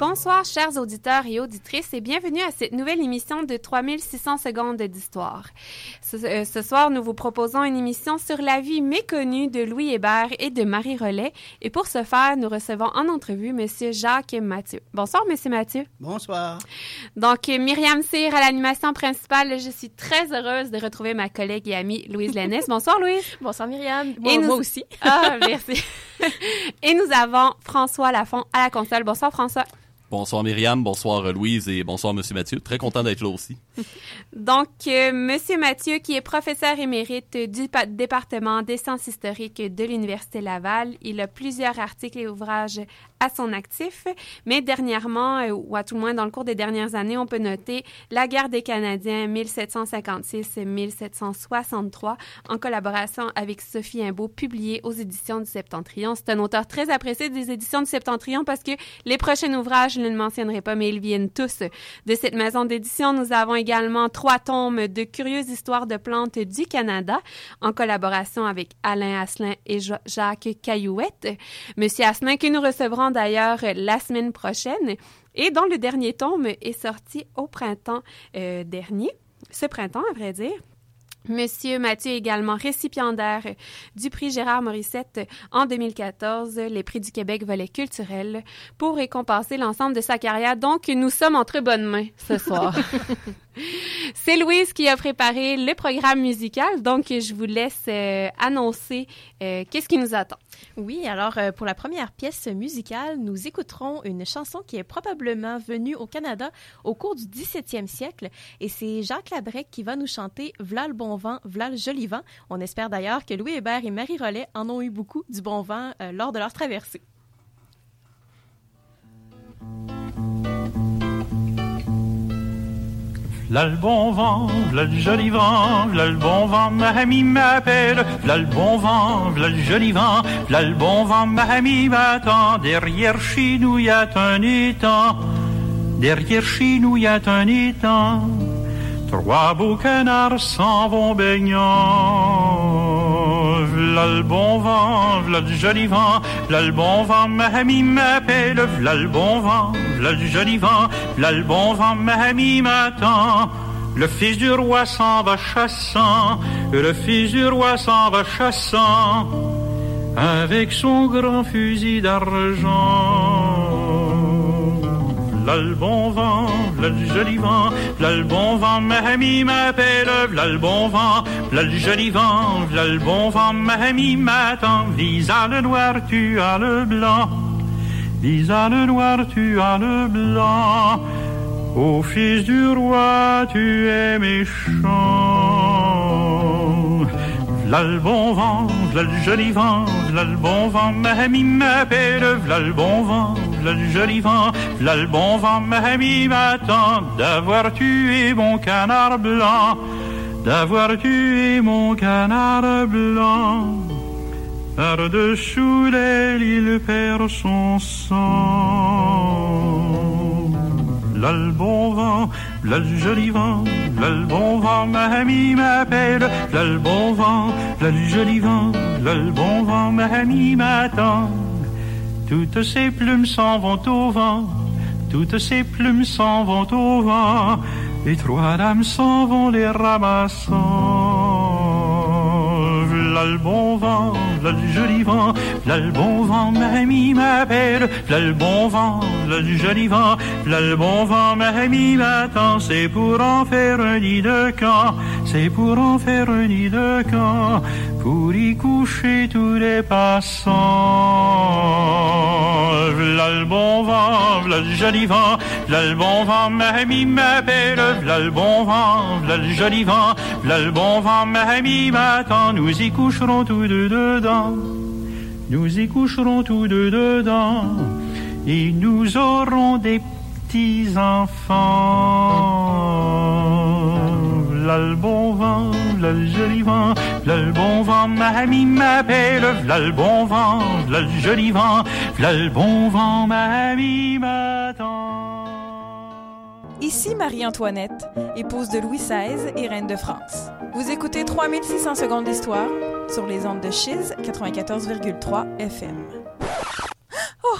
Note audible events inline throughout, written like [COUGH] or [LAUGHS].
Bonsoir, chers auditeurs et auditrices, et bienvenue à cette nouvelle émission de 3600 secondes d'histoire. Ce, euh, ce, soir, nous vous proposons une émission sur la vie méconnue de Louis Hébert et de Marie Rollet. Et pour ce faire, nous recevons en entrevue Monsieur Jacques Mathieu. Bonsoir, Monsieur Mathieu. Bonsoir. Donc, Myriam Cyr à l'animation principale. Je suis très heureuse de retrouver ma collègue et amie Louise Lennès. [LAUGHS] Bonsoir, Louise. Bonsoir, Myriam. Moi, et nous... moi aussi. [LAUGHS] Ah, merci. et nous avons François Lafont à la console. Bonsoir, François. Bonsoir Myriam, bonsoir Louise et bonsoir Monsieur Mathieu. Très content d'être là aussi. [LAUGHS] Donc, euh, Monsieur Mathieu, qui est professeur émérite du département des sciences historiques de l'Université Laval, il a plusieurs articles et ouvrages à son actif, mais dernièrement, euh, ou à tout le moins dans le cours des dernières années, on peut noter La guerre des Canadiens 1756-1763 en collaboration avec Sophie Imbeau, publié aux éditions du Septentrion. C'est un auteur très apprécié des éditions du Septentrion parce que les prochains ouvrages, je ne le mentionnerai pas, mais ils viennent tous de cette maison d'édition. Nous avons également trois tomes de curieuses histoires de plantes du Canada en collaboration avec Alain Asselin et Jacques Caillouette. Monsieur Asselin que nous recevrons d'ailleurs la semaine prochaine et dont le dernier tome est sorti au printemps euh, dernier, ce printemps à vrai dire. Monsieur Mathieu également récipiendaire du prix Gérard Morissette en 2014, les prix du Québec volet culturel, pour récompenser l'ensemble de sa carrière. Donc, nous sommes entre bonnes mains ce soir. [LAUGHS] [LAUGHS] C'est Louise qui a préparé le programme musical, donc je vous laisse euh, annoncer euh, qu'est-ce qui nous attend. Oui, alors euh, pour la première pièce musicale, nous écouterons une chanson qui est probablement venue au Canada au cours du 17e siècle, et c'est Jacques Labrec qui va nous chanter V'là le bon vent, v'là le joli vent. On espère d'ailleurs que Louis Hébert et Marie Rollet en ont eu beaucoup du bon vent lors de leur traversée. V'là le bon vent, v'là le joli vent, v'là le bon vent, ma amie m'appelle. V'là le bon vent, v'là le joli vent, v'là le bon vent, ma amie m'attend. Derrière chez nous y a un étang, derrière chez nous y a un étang. Trois beaux canards s'en vont baignant. V'là le bon vent, v'là le joli vent, v'là le bon vent, ma amie m'appelle. V'là le bon vent, v'là le joli vent, v'là le bon vent, ma amie m'attend. Le fils du roi s'en va chassant, le fils du roi s'en va chassant, avec son grand fusil d'argent. V'là le bon vent, v'là le joli vent, v'là le bon vent, ma amie m'appelle, v'là le bon vent, v'là le joli vent, v'là le bon vent, ma amie m'attend, visa le noir, tu as le blanc, visa le noir, tu as le blanc, ô fils du roi, tu es méchant. V'là le bon vent, v'là le joli vent, v'là le bon vent, ma amie m'appelle, v'là le bon vent, le joli vent, bon vent, ma amie m'attend d'avoir tué mon canard blanc, d'avoir tué mon canard blanc. Par-dessous l'aile, il perd son sang. Bon vent, le joli vent, le bon vent, ma amie m'appelle, le bon vent, le joli vent, le bon vent, ma amie m'attend. Toutes ces plumes s'en vont au vent, toutes ces plumes s'en vont au vent, et trois dames s'en vont les ramassant. V'là le bon vent, v'là le joli vent, v'là le bon vent, ma amie m'appelle, v'là le bon vent, v'là le joli vent, v'là le bon vent, ma m'attend, c'est pour en faire un nid de camp, c'est pour en faire un nid de camp, pour y coucher tous les passants. V'là le bon vent, le joli vent, v'là le bon vent, ma amie m'appelle, le bon vent, le joli vent, v'là le bon vent, ma m'attend, nous y coucherons tous deux dedans, nous y coucherons tous deux dedans, et nous aurons des petits enfants. V'là le bon vent, v'là le joli vent, v'là le bon vent, ma amie m'appelle, v'là le bon vent, v'là le joli vent, v'là le bon vent, ma amie m'attend. Ici Marie-Antoinette, épouse de Louis XVI et reine de France. Vous écoutez 3600 secondes d'histoire sur les ondes de Chiz 94,3 FM. Oh!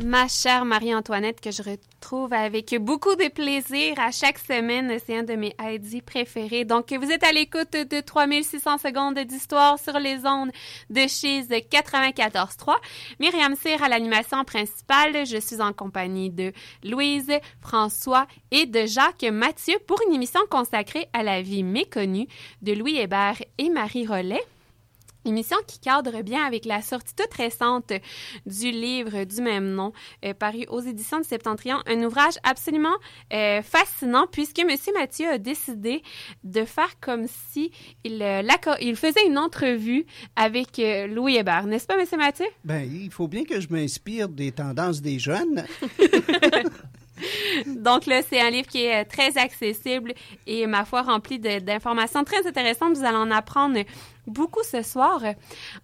Ma chère Marie-Antoinette, que je retrouve avec beaucoup de plaisir à chaque semaine. C'est un de mes Heidi préférés. Donc, vous êtes à l'écoute de 3600 secondes d'histoire sur les ondes de chez 94.3. Myriam Cyr à l'animation principale. Je suis en compagnie de Louise, François et de Jacques Mathieu pour une émission consacrée à la vie méconnue de Louis Hébert et Marie Rollet. Émission qui cadre bien avec la sortie toute récente du livre du même nom, euh, paru aux éditions du Septentrion, un ouvrage absolument euh, fascinant puisque M. Mathieu a décidé de faire comme si il, euh, il faisait une entrevue avec euh, Louis Hébert, n'est-ce pas, M. Mathieu? Ben, il faut bien que je m'inspire des tendances des jeunes. [LAUGHS] [LAUGHS] Donc là, c'est un livre qui est euh, très accessible et, ma foi, rempli d'informations très intéressantes. Vous allez en apprendre beaucoup ce soir.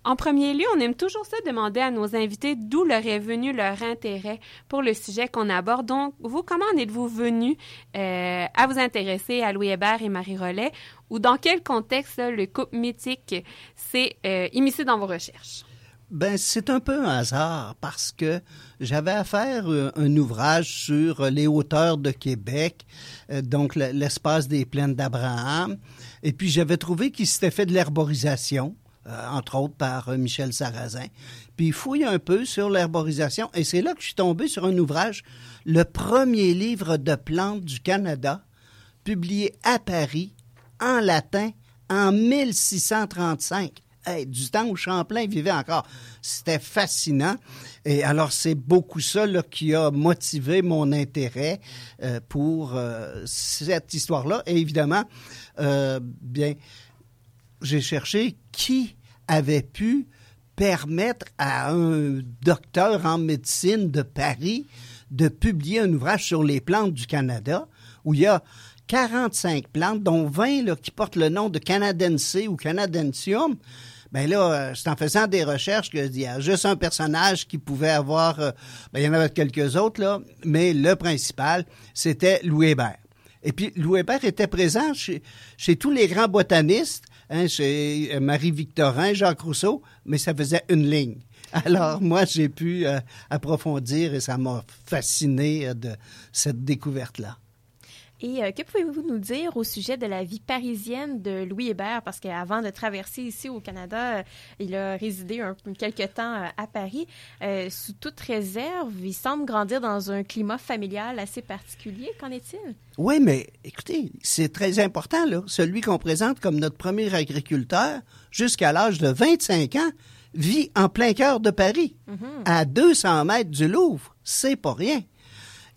En premier lieu, on aime toujours ça demander à nos invités d'où leur est venu leur intérêt pour le sujet qu'on aborde. Donc, vous, comment en êtes-vous venu euh, à vous intéresser à Louis Hébert et Marie Rollet? Ou dans quel contexte le couple mythique s'est euh, immiscé dans vos recherches? Ben, c'est un peu un hasard parce que j'avais à faire euh, un ouvrage sur euh, les hauteurs de Québec, euh, donc le- l'espace des plaines d'Abraham. Et puis j'avais trouvé qu'il s'était fait de l'herborisation, entre autres par Michel Sarrazin. Puis il fouille un peu sur l'herborisation et c'est là que je suis tombé sur un ouvrage, le premier livre de plantes du Canada, publié à Paris en latin en 1635. Du temps où Champlain vivait encore. C'était fascinant. Et alors, c'est beaucoup ça qui a motivé mon intérêt euh, pour euh, cette histoire-là. Et évidemment, euh, bien, j'ai cherché qui avait pu permettre à un docteur en médecine de Paris de publier un ouvrage sur les plantes du Canada où il y a 45 plantes, dont 20 là, qui portent le nom de Canadense ou Canadensium. Ben là, euh, c'est en faisant des recherches que il y a juste un personnage qui pouvait avoir, euh, ben, il y en avait quelques autres là, mais le principal, c'était Louis Hébert. Et puis, Louis Hébert était présent chez, tous les grands botanistes, hein, chez euh, Marie-Victorin, Jacques Rousseau, mais ça faisait une ligne. Alors, moi, j'ai pu approfondir et ça m'a fasciné de cette découverte-là. Et euh, que pouvez-vous nous dire au sujet de la vie parisienne de Louis Hébert? Parce qu'avant de traverser ici au Canada, euh, il a résidé un, quelque temps euh, à Paris. Sous toute réserve, il semble grandir dans un climat familial assez particulier. Qu'en est-il? Oui, mais écoutez, c'est très important, là. Celui qu'on présente comme notre premier agriculteur, jusqu'à l'âge de 25 ans, vit en plein cœur de Paris, à 200 mètres du Louvre. C'est pas rien.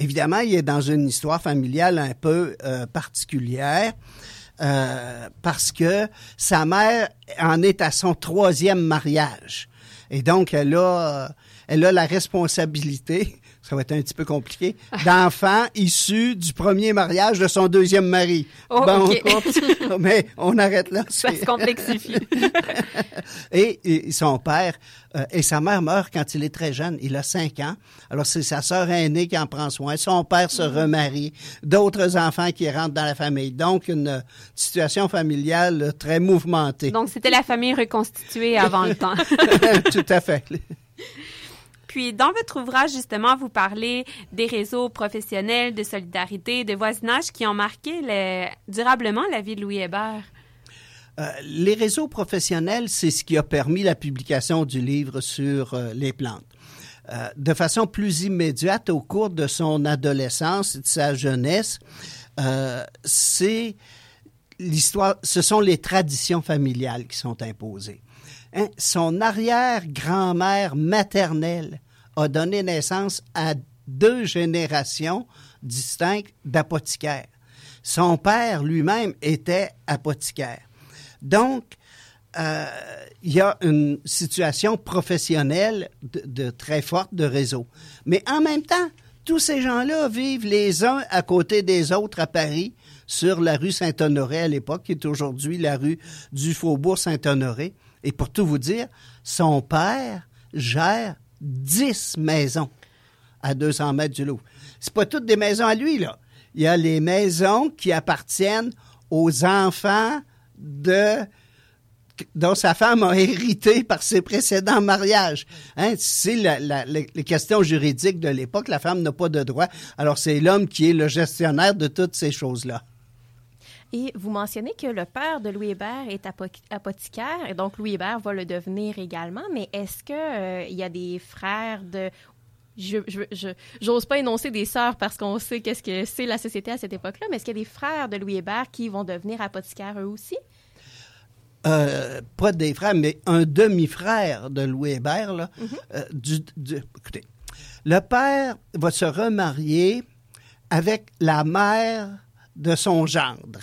Évidemment, il est dans une histoire familiale un peu euh, particulière. euh, parce que sa mère en est à son troisième mariage. Et donc, elle a, elle a la responsabilité, ça va être un petit peu compliqué, d'enfants issus du premier mariage de son deuxième mari. Oh, ok. [LAUGHS] oups, mais on arrête là. Ça se complexifie. [LAUGHS] et, et son père euh, et sa mère meurt quand il est très jeune. Il a cinq ans. Alors, c'est sa sœur aînée qui en prend soin. Son père se remarie. D'autres enfants qui rentrent dans la famille. Donc, une situation familiale très mouvementée. Donc, c'était la famille reconstituée avant le temps. [LAUGHS] Tout à fait. Puis, dans votre ouvrage, justement, vous parlez des réseaux professionnels, de solidarité, de voisinage qui ont marqué le- durablement la vie de Louis Hébert. Euh, les réseaux professionnels, c'est ce qui a permis la publication du livre sur euh, les plantes. Euh, de façon plus immédiate, au cours de son adolescence et de sa jeunesse, c'est l'histoire, ce sont les traditions familiales qui sont imposées. Hein, Son arrière-grand-mère maternelle a donné naissance à deux générations distinctes d'apothicaires. Son père lui-même était apothicaire. Donc, euh, il y a une situation professionnelle de, de très forte de réseau. Mais en même temps, tous ces gens-là vivent les uns à côté des autres à Paris, sur la rue Saint-Honoré à l'époque, qui est aujourd'hui la rue du Faubourg Saint-Honoré. Et pour tout vous dire, son père gère 10 maisons à 200 mètres du Louvre. C'est pas toutes des maisons à lui, là. Il y a les maisons qui appartiennent aux enfants de dont sa femme a hérité par ses précédents mariages. Hein, c'est la, les questions juridiques de l'époque. La femme n'a pas de droit. Alors, c'est l'homme qui est le gestionnaire de toutes ces choses-là. Et vous mentionnez que le père de Louis Hébert est apothicaire, et donc Louis Hébert va le devenir également, mais est-ce qu'il euh, y a des frères de... Je j'ose pas énoncer des sœurs parce qu'on sait qu'est-ce que c'est la société à cette époque-là, mais est-ce qu'il y a des frères de Louis Hébert qui vont devenir apothicaires eux aussi? Euh, pas des frères, mais un demi-frère de Louis Hébert. Là, mm-hmm. euh, du, écoutez, le père va se remarier avec la mère de son gendre.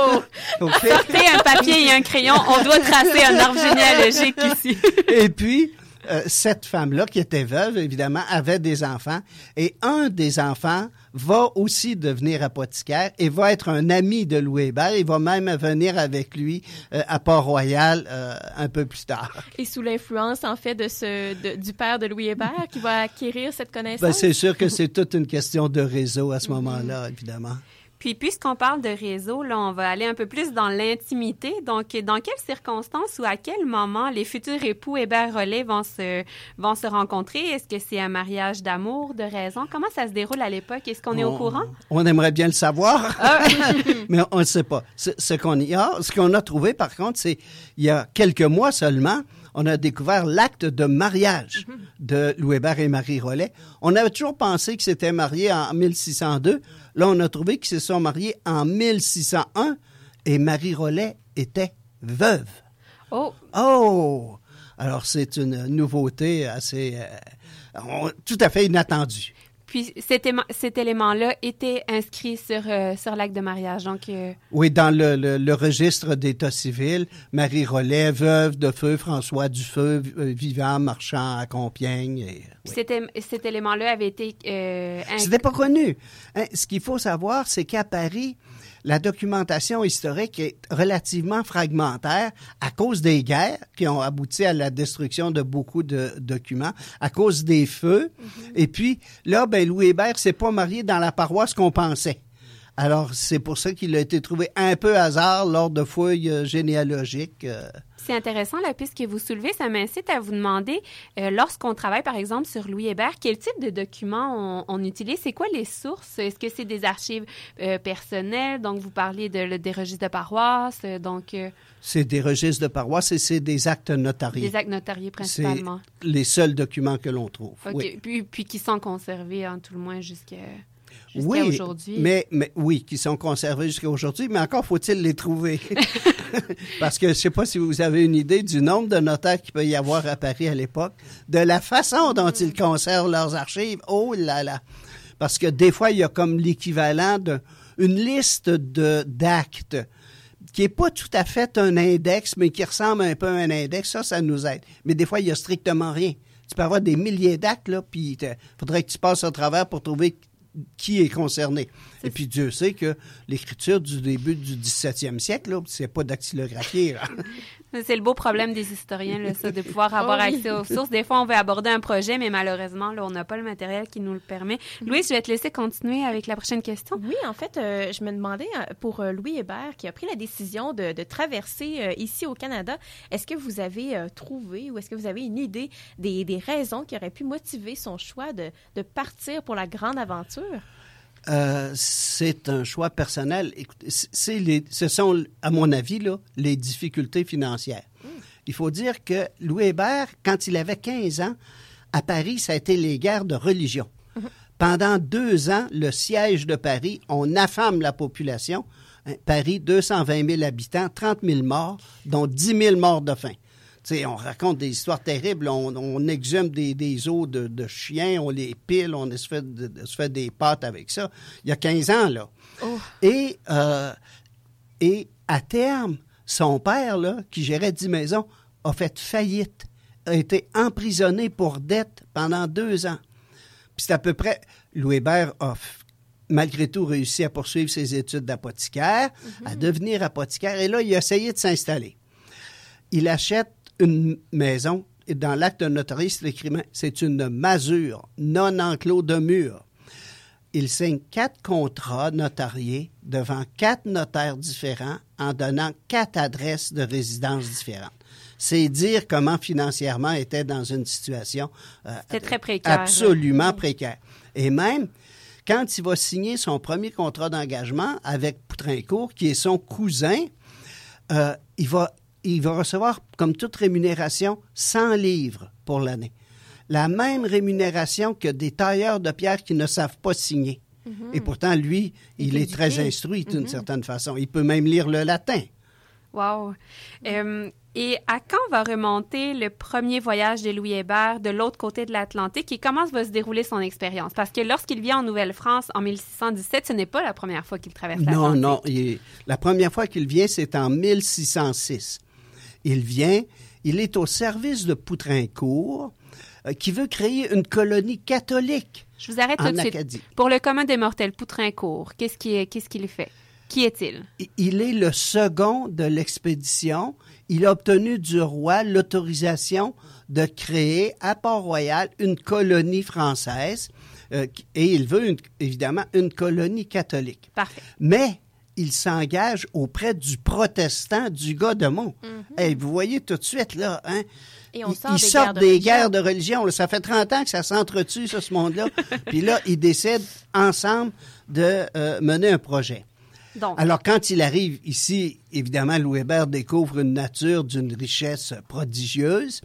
Oh! Sortez un papier et un crayon, on doit tracer un arbre généalogique ici. et puis, euh, cette femme-là, qui était veuve, évidemment, avait des enfants. Et un des enfants va aussi devenir apothicaire et va être un ami de Louis Hébert. Il va même venir avec lui euh, à Port-Royal euh, un peu plus tard. Et sous l'influence, en fait, de ce, du père de Louis Hébert qui va acquérir cette connaissance? Ben, c'est sûr que c'est toute une question de réseau à ce moment-là, évidemment. Puis, puisqu'on parle de réseau, là, on va aller un peu plus dans l'intimité. Donc, dans quelles circonstances ou à quel moment les futurs époux Hébert-Rollet vont se, vont se rencontrer? Est-ce que c'est un mariage d'amour, de raison? Comment ça se déroule à l'époque? Est-ce qu'on est au courant? On aimerait bien le savoir, ah. [LAUGHS] mais on ne sait pas. Ce, qu'on y a, ce qu'on a trouvé, par contre, c'est il y a quelques mois seulement, on a découvert l'acte de mariage de Louis Hébert et Marie Rollet. On avait toujours pensé qu'ils s'étaient mariés en 1602. Là, on a trouvé qu'ils se sont mariés en 1601 et Marie Rollet était veuve. Oh! Oh! Alors, c'est une nouveauté assez, euh, tout à fait inattendue. Puis cet, élément-là était inscrit sur, euh, sur l'acte de mariage. Donc, euh, Oui, dans le, le, registre d'état civil, Marie Rollet, veuve de feu, François Dufeu, euh, vivant, marchand à Compiègne. Et, cet, élément-là avait été... C'était pas connu. Hein, ce qu'il faut savoir, c'est qu'à Paris, la documentation historique est relativement fragmentaire à cause des guerres qui ont abouti à la destruction de beaucoup de documents, à cause des feux. Mm-hmm. Et puis, là, ben, Louis Hébert s'est pas marié dans la paroisse qu'on pensait. Alors, c'est pour ça qu'il a été trouvé un peu hasard lors de fouilles euh, généalogiques. Euh. C'est intéressant la piste que vous soulevez. Ça m'incite à vous demander, euh, lorsqu'on travaille par exemple sur Louis Hébert, quel type de documents on, utilise? C'est quoi les sources? Est-ce que c'est des archives personnelles? Donc, vous parlez de, des registres de paroisse. donc, C'est des registres de paroisse et c'est des actes notariés. Des actes notariés principalement. C'est les seuls documents que l'on trouve. Oui. Puis, puis, qui sont conservés, en tout le moins, jusqu'à oui, aujourd'hui. Mais, mais oui, qui sont conservés jusqu'à aujourd'hui, mais encore faut-il les trouver. [LAUGHS] Parce que je ne sais pas si vous avez une idée du nombre de notaires qu'il peut y avoir à Paris à l'époque, de la façon dont ils conservent leurs archives. Oh là là! Parce que des fois, il y a comme l'équivalent d'une liste d'actes qui n'est pas tout à fait un index, mais qui ressemble un peu à un index. Ça, ça nous aide. Mais des fois, il n'y a strictement rien. Tu peux avoir des milliers d'actes, là, puis il faudrait que tu passes au travers pour trouver qui est concerné. Et puis Dieu sait que l'écriture du début du 17e siècle, c'est pas dactylographié. [LAUGHS] c'est le beau problème des historiens, là, ça, de pouvoir avoir oh accès aux sources. Des fois, on veut aborder un projet, mais malheureusement, là, on n'a pas le matériel qui nous le permet. Louis, je vais te laisser continuer avec la prochaine question. Oui, en fait, euh, je me demandais euh, pour euh, Louis Hébert, qui a pris la décision de, traverser ici au Canada, est-ce que vous avez trouvé ou est-ce que vous avez une idée des, des, raisons qui auraient pu motiver son choix de, de partir pour la grande aventure? Euh, c'est un choix personnel. C'est les, ce sont, à mon avis, là, les difficultés financières. Il faut dire que Louis Hébert, quand il avait 15 ans, à Paris, ça a été les guerres de religion. [LAUGHS] Pendant deux ans, le siège de Paris, on affame la population. Hein, Paris, 220 000 habitants, 30 000 morts, dont 10 000 morts de faim on raconte des histoires terribles, on, exhume des, os de, chiens, on les pile, on se fait, se fait des pâtes avec ça. Il y a 15 ans, là. Oh. Et, euh, et à terme, son père, là, qui gérait 10 maisons, a fait faillite, a été emprisonné pour dette pendant deux ans. Puis c'est à peu près... Louis Hébert a malgré tout réussi à poursuivre ses études d'apothicaire, à mhm. devenir apothicaire, et là, il a essayé de s'installer. Il achète une maison, et dans l'acte notariste, l'écriment, c'est une masure non enclos de mur. il signe quatre contrats notariés devant quatre notaires différents en donnant quatre adresses de résidence différentes. C'est dire comment financièrement était dans une situation euh, très précaire. absolument précaire. Et même quand il va signer son premier contrat d'engagement avec Poutrincourt, qui est son cousin, euh, il, va, il va recevoir, comme toute rémunération, 100 livres pour l'année. La même rémunération que des tailleurs de pierre qui ne savent pas signer. Et pourtant, lui, il est très instruit d'une certaine façon. Il peut même lire le latin. Wow. Euh, et à quand va remonter le premier voyage de Louis Hébert de l'autre côté de l'Atlantique et comment va se dérouler son expérience? Parce que lorsqu'il vient en Nouvelle-France en 1617, ce n'est pas la première fois qu'il traverse Non, l'Atlantique. non. il est- la première fois qu'il vient, c'est en 1606. Il vient, il est au service de Poutrincourt, euh, qui veut créer une colonie catholique Je vous arrête tout en de suite. Pour le commun des mortels, Poutrincourt, qu'est-ce qu'il fait? Qui est-il? Il est le second de l'expédition. Il a obtenu du roi l'autorisation de créer à Port-Royal une colonie française euh, et il veut une- évidemment une colonie catholique. Parfait. Mais il s'engage auprès du protestant du gars de Mont. Hey, vous voyez tout de suite, là, hein? Et on Ils- sort ils des sortent guerres de des religion. guerres de religion. là. Ça fait 30 ans que ça s'entretue, ça, ce monde-là. [LAUGHS] Puis là, ils décident ensemble de euh, mener un projet. Donc, Alors, quand il arrive ici, évidemment, Louis Hébert découvre une nature d'une richesse prodigieuse.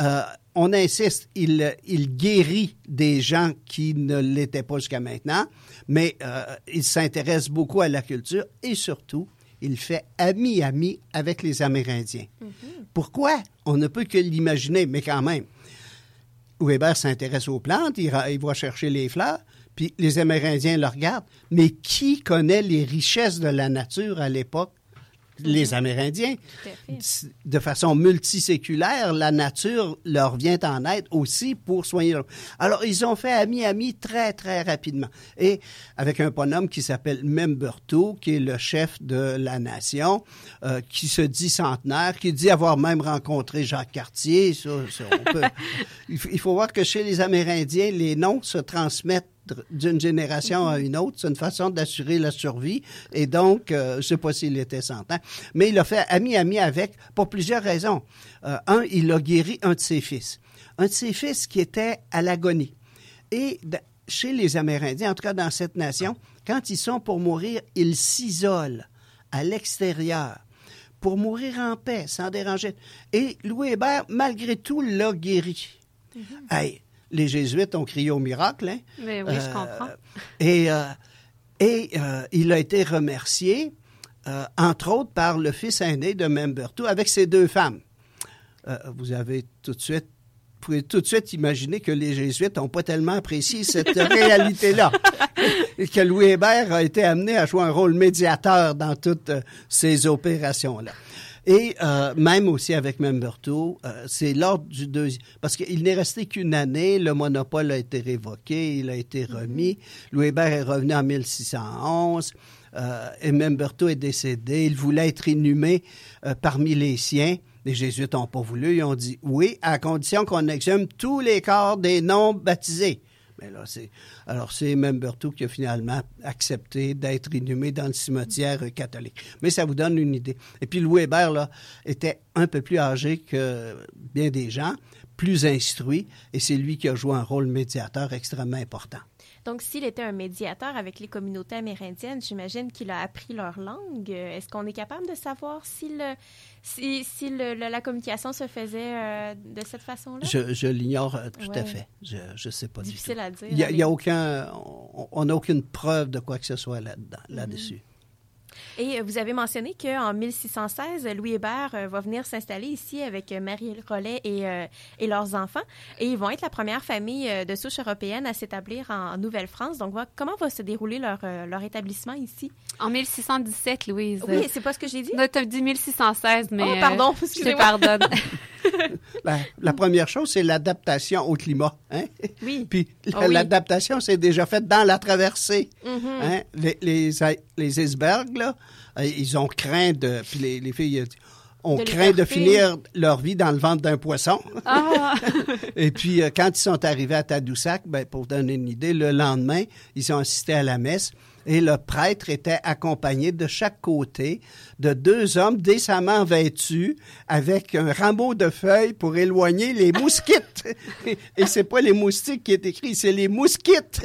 Euh, on insiste, il, il guérit des gens qui ne l'étaient pas jusqu'à maintenant, mais euh, il s'intéresse beaucoup à la culture et surtout, il fait ami-ami avec les Amérindiens. Pourquoi? On ne peut que l'imaginer, mais quand même. Weber s'intéresse aux plantes, il, il va chercher les fleurs, puis les Amérindiens le regardent. Mais qui connaît les richesses de la nature à l'époque? Les Amérindiens. À fait. De façon multiséculaire, la nature leur vient en aide aussi pour soigner leur... Alors, ils ont fait ami-ami très, très rapidement. Et avec un bonhomme qui s'appelle Memberto, qui est le chef de la nation, euh, qui se dit centenaire, qui dit avoir même rencontré Jacques Cartier. Ça, ça, on peut- [LAUGHS] il, faut, il faut voir que chez les Amérindiens, les noms se transmettent d'une génération à une autre. C'est une façon d'assurer la survie. Et donc, euh, je ne sais pas s'il était centenaire, mais il a fait ami-ami avec pour plusieurs raisons. Euh, un, il a guéri un de ses fils. Un de ses fils qui était à l'agonie. Et chez les Amérindiens, en tout cas dans cette nation, quand ils sont pour mourir, ils s'isolent à l'extérieur pour mourir en paix, sans déranger. Et Louis Hébert, malgré tout, l'a guéri. Hey, les Jésuites ont crié au miracle, hein? mais oui, je Euh, comprends. [LAUGHS] Et, euh, et euh, il a été remercié, entre autres, par le fils aîné de Membertou avec ses deux femmes. Vous avez tout de suite, vous pouvez tout de suite imaginer que les Jésuites n'ont pas tellement apprécié cette [LAUGHS] réalité-là. Et que Louis Hébert a été amené à jouer un rôle médiateur dans toutes ces opérations-là. Et euh, même aussi avec Memberto, euh, c'est lors du deuxième... Parce qu'il n'est resté qu'une année, le monopole a été révoqué, il a été remis. Louis Hébert est revenu en 1611, euh, et Memberto est décédé. Il voulait être inhumé euh, parmi les siens. Les Jésuites n'ont pas voulu, ils ont dit oui, à condition qu'on exhume tous les corps des non-baptisés. Mais là, c'est alors c'est qui a finalement accepté d'être inhumé dans le cimetière euh, catholique. Mais ça vous donne une idée. Et puis Louis Hébert était un peu plus âgé que bien des gens, plus instruit, et c'est lui qui a joué un rôle médiateur extrêmement important. Donc, s'il était un médiateur avec les communautés amérindiennes, j'imagine qu'il a appris leur langue. Est-ce qu'on est capable de savoir si, le, si, si le- le- la communication se faisait euh, de cette façon-là? Je, je l'ignore euh, tout à fait. Je ne sais pas du tout. Difficile à dire. Il y a, aucun, on- n'a aucune preuve de quoi que ce soit là-dedans, Mhm. là-dessus. Et euh, vous avez mentionné qu'en 1616, Louis Hébert euh, va venir s'installer ici avec euh, Marie Rollet et, euh, et leurs enfants. Et ils vont être la première famille de souche européenne à s'établir en Nouvelle-France. Donc, va- comment va se dérouler leur, leur établissement ici? En 1617, Louise. Oui, c'est pas ce que j'ai dit. Non, t'as dit 1616, mais... Oh, pardon, euh, je te excusez-moi. pardonne. [LAUGHS] Ben, la première chose, c'est l'adaptation au climat. Hein? Oui. Puis Ah oui. l'adaptation, c'est déjà fait dans la traversée. Mhm. Hein? Les, les, les icebergs, là, euh, ils ont craint de... Puis les, les filles, ont De craint de finir leur vie dans le ventre d'un poisson. Ah! [LAUGHS] Et puis, euh, quand ils sont arrivés à Tadoussac, ben, pour vous donner une idée, le lendemain, ils ont assisté à la messe et le prêtre était accompagné de chaque côté de deux hommes décemment vêtus avec un rameau de feuilles pour éloigner les [LAUGHS] mousquites. et c'est pas les moustiques qui est écrit, c'est les mousquites.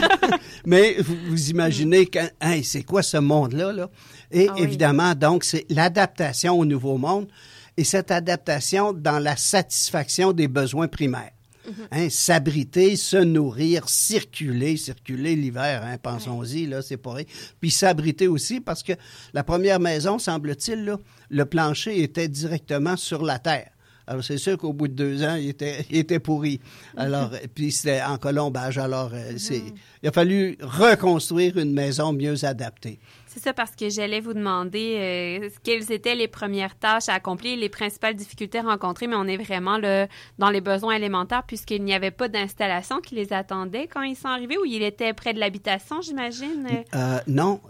[LAUGHS] Mais vous, vous imaginez que, hein, c'est quoi ce monde-là, là? Et Ah oui. évidemment, donc, c'est l'adaptation au nouveau monde et cette adaptation dans la satisfaction des besoins primaires. Hein, s'abriter, se nourrir, circuler, circuler l'hiver, hein, pensons-y, là, c'est rien. Puis s'abriter aussi parce que la première maison, semble-t-il, là, le plancher était directement sur la terre. Alors, c'est sûr qu'au bout de deux ans, il était, il était pourri. Alors, [LAUGHS] puis c'était en colombage. Alors, euh, c'est, il a fallu reconstruire une maison mieux adaptée. C'est ça parce que j'allais vous demander euh, quelles étaient les premières tâches à accomplir, les principales difficultés rencontrées, mais on est vraiment là, dans les besoins élémentaires puisqu'il n'y avait pas d'installation qui les attendait quand ils sont arrivés ou il était près de l'habitation, j'imagine? Euh, non,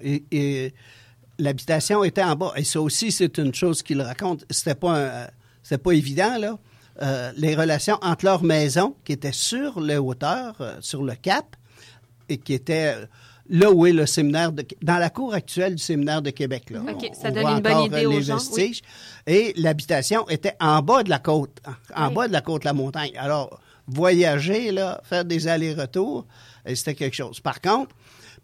l'habitation était en bas. Et ça aussi, c'est une chose qu'il raconte. C'était pas, un- pas évident, là. Euh, les relations entre leur maison, qui était sur les hauteurs, sur le cap, et qui était là où est le séminaire, de, dans la cour actuelle du séminaire de Québec. Là. On- ça on donne voit une bonne encore, idée aux les gens, vestiges. Et l'habitation était en bas de la côte, en Oui. bas de la côte, la montagne. Alors, voyager, là, faire des allers-retours, c'était quelque chose. Par contre,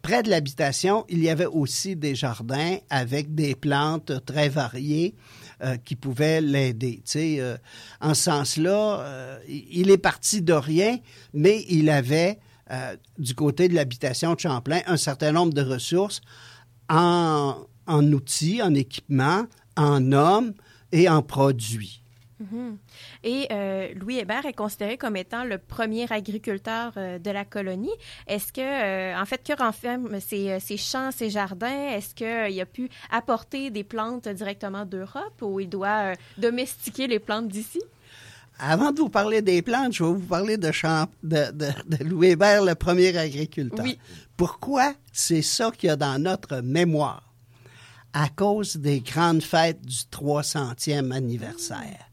près de l'habitation, il y avait aussi des jardins avec des plantes très variées euh, qui pouvaient l'aider. Tu sais, euh, en ce sens-là, euh, il est parti de rien, mais il avait, euh, du côté de l'habitation de Champlain, un certain nombre de ressources en, outils, en équipements, en hommes et en produits. Et euh, Louis Hébert est considéré comme étant le premier agriculteur euh, de la colonie. Est-ce que, en fait, que renferment ces, ces champs, ces jardins? Est-ce qu'il a pu apporter des plantes directement d'Europe ou il doit domestiquer les plantes d'ici? Avant de vous parler des plantes, je vais vous parler de, Champ- de, de- de Louis Hébert, le premier agriculteur. Oui. Pourquoi c'est ça qu'il y a dans notre mémoire? À cause des grandes fêtes du 300e anniversaire.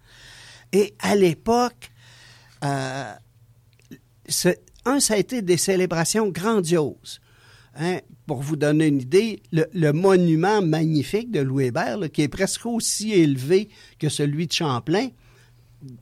Et à l'époque, euh, un, ça a été des célébrations grandioses. Hein, pour vous donner une idée, le, le monument magnifique de Louis Hébert, là, qui est presque aussi élevé que celui de Champlain,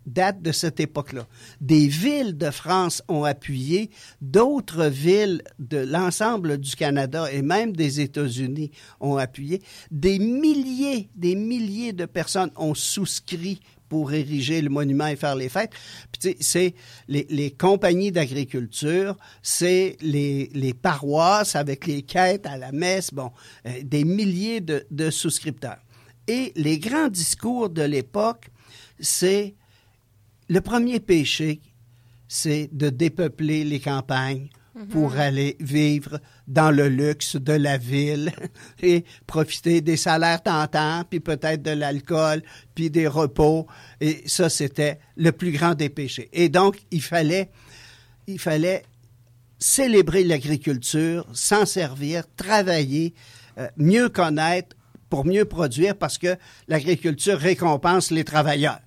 date de cette époque-là. Des villes de France ont appuyé, d'autres villes de l'ensemble du Canada et même des États-Unis ont appuyé. Des milliers, des milliers de personnes ont souscrit pour ériger le monument et faire les fêtes. Puis, c'est les, compagnies d'agriculture, c'est les, paroisses avec les quêtes à la messe, bon, euh, des milliers de souscripteurs. Et les grands discours de l'époque, c'est le premier péché, c'est de dépeupler les campagnes pour aller vivre dans le luxe de la ville [LAUGHS] et profiter des salaires tentants, puis peut-être de l'alcool, puis des repos. Et ça, c'était le plus grand des péchés. Et donc, il fallait, il fallait célébrer l'agriculture, s'en servir, travailler, euh, mieux connaître pour mieux produire parce que l'agriculture récompense les travailleurs.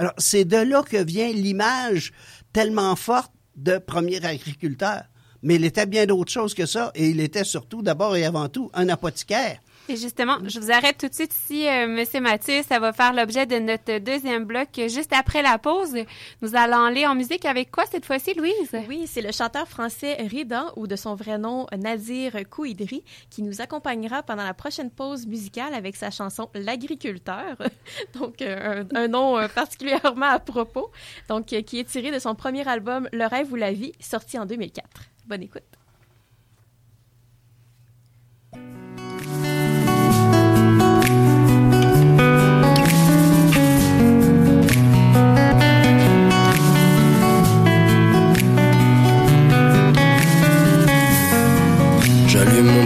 Alors, c'est de là que vient l'image tellement forte de premier agriculteur. Mais il était bien d'autre chose que ça et il était surtout, d'abord et avant tout, un apothicaire. Et justement, je vous arrête tout de suite ici, euh, Monsieur Mathieu. Ça va faire l'objet de notre deuxième bloc juste après la pause. Nous allons aller en musique avec quoi cette fois-ci, Louise? Oui, c'est le chanteur français Rida, ou de son vrai nom Nadir Kouidri, qui nous accompagnera pendant la prochaine pause musicale avec sa chanson L'agriculteur, [LAUGHS] donc euh, un, nom euh, particulièrement à propos, donc qui est tiré de son premier album Le rêve ou la vie, sorti en 2004. Bonne écoute.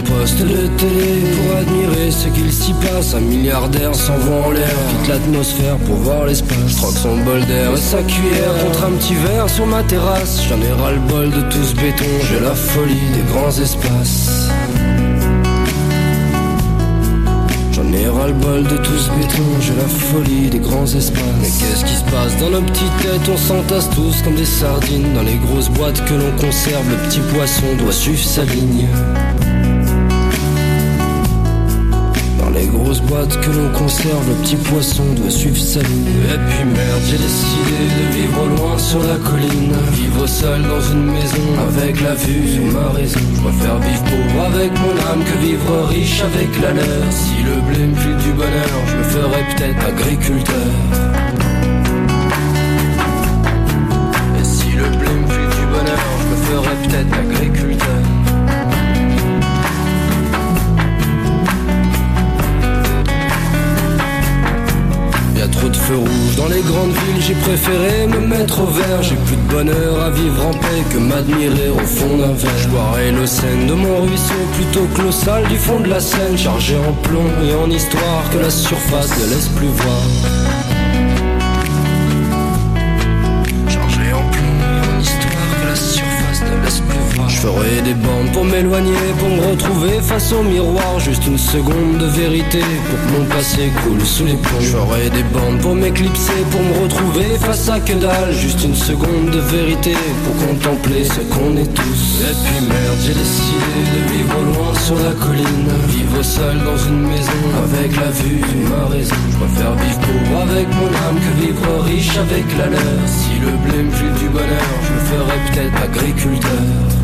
Poste de télé pour admirer ce qu'il s'y passe. Un milliardaire s'envoie en l'air, quitte l'atmosphère pour voir l'espace. Troque son bol d'air et sa cuillère contre un petit verre sur ma terrasse. J'en ai ras le bol de tout ce béton, j'ai la folie des grands espaces. J'en ai ras ras-le-bol de tout ce béton, j'ai la folie des grands espaces. Mais qu'est-ce qui se passe dans nos petites têtes? On s'entasse tous comme des sardines dans les grosses boîtes que l'on conserve. Le petit poisson doit suivre sa ligne. Boîtes que l'on conserve, le petit poisson doit suivre sa ligne. Et puis merde, j'ai décidé de vivre loin sur la colline. Vivre seul dans une maison avec la vue sur ma raison. Je préfère vivre pauvre avec mon âme que vivre riche avec la leur. Si le blé me file du bonheur, je me ferais peut-être agriculteur. Et si le blé me file du bonheur, je me ferais peut-être agriculteur. De feux rouges dans les grandes villes, j'ai préféré me mettre au vert. J'ai plus de bonheur à vivre en paix que m'admirer au fond d'un verre. Je boirai le de mon ruisseau plutôt que du fond de la Seine, chargé en plomb et en histoire que la surface ne laisse plus voir. Ferai des bandes pour m'éloigner, pour me retrouver face au miroir. Juste une seconde de vérité pour que mon passé coule sous les ponts. Je ferai des bandes pour m'éclipser, pour me retrouver face à que dalle. Juste une seconde de vérité pour contempler ce qu'on est tous. Et puis merde, j'ai décidé de vivre loin sur la colline. Vivre seul dans une maison avec la vue de ma raison. Je préfère vivre pauvre avec mon âme que vivre riche avec la leur. Si le blé me du bonheur, je me ferai peut-être agriculteur.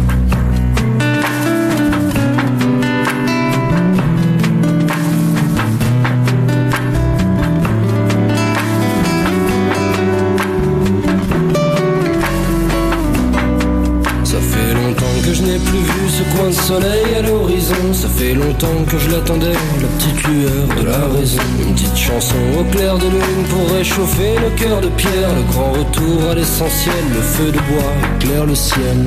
Soleil à l'horizon. Ça fait longtemps que je l'attendais, la petite lueur de la raison. Une petite chanson au clair de lune pour réchauffer le cœur de pierre. Le grand retour à l'essentiel, le feu de bois éclaire le ciel.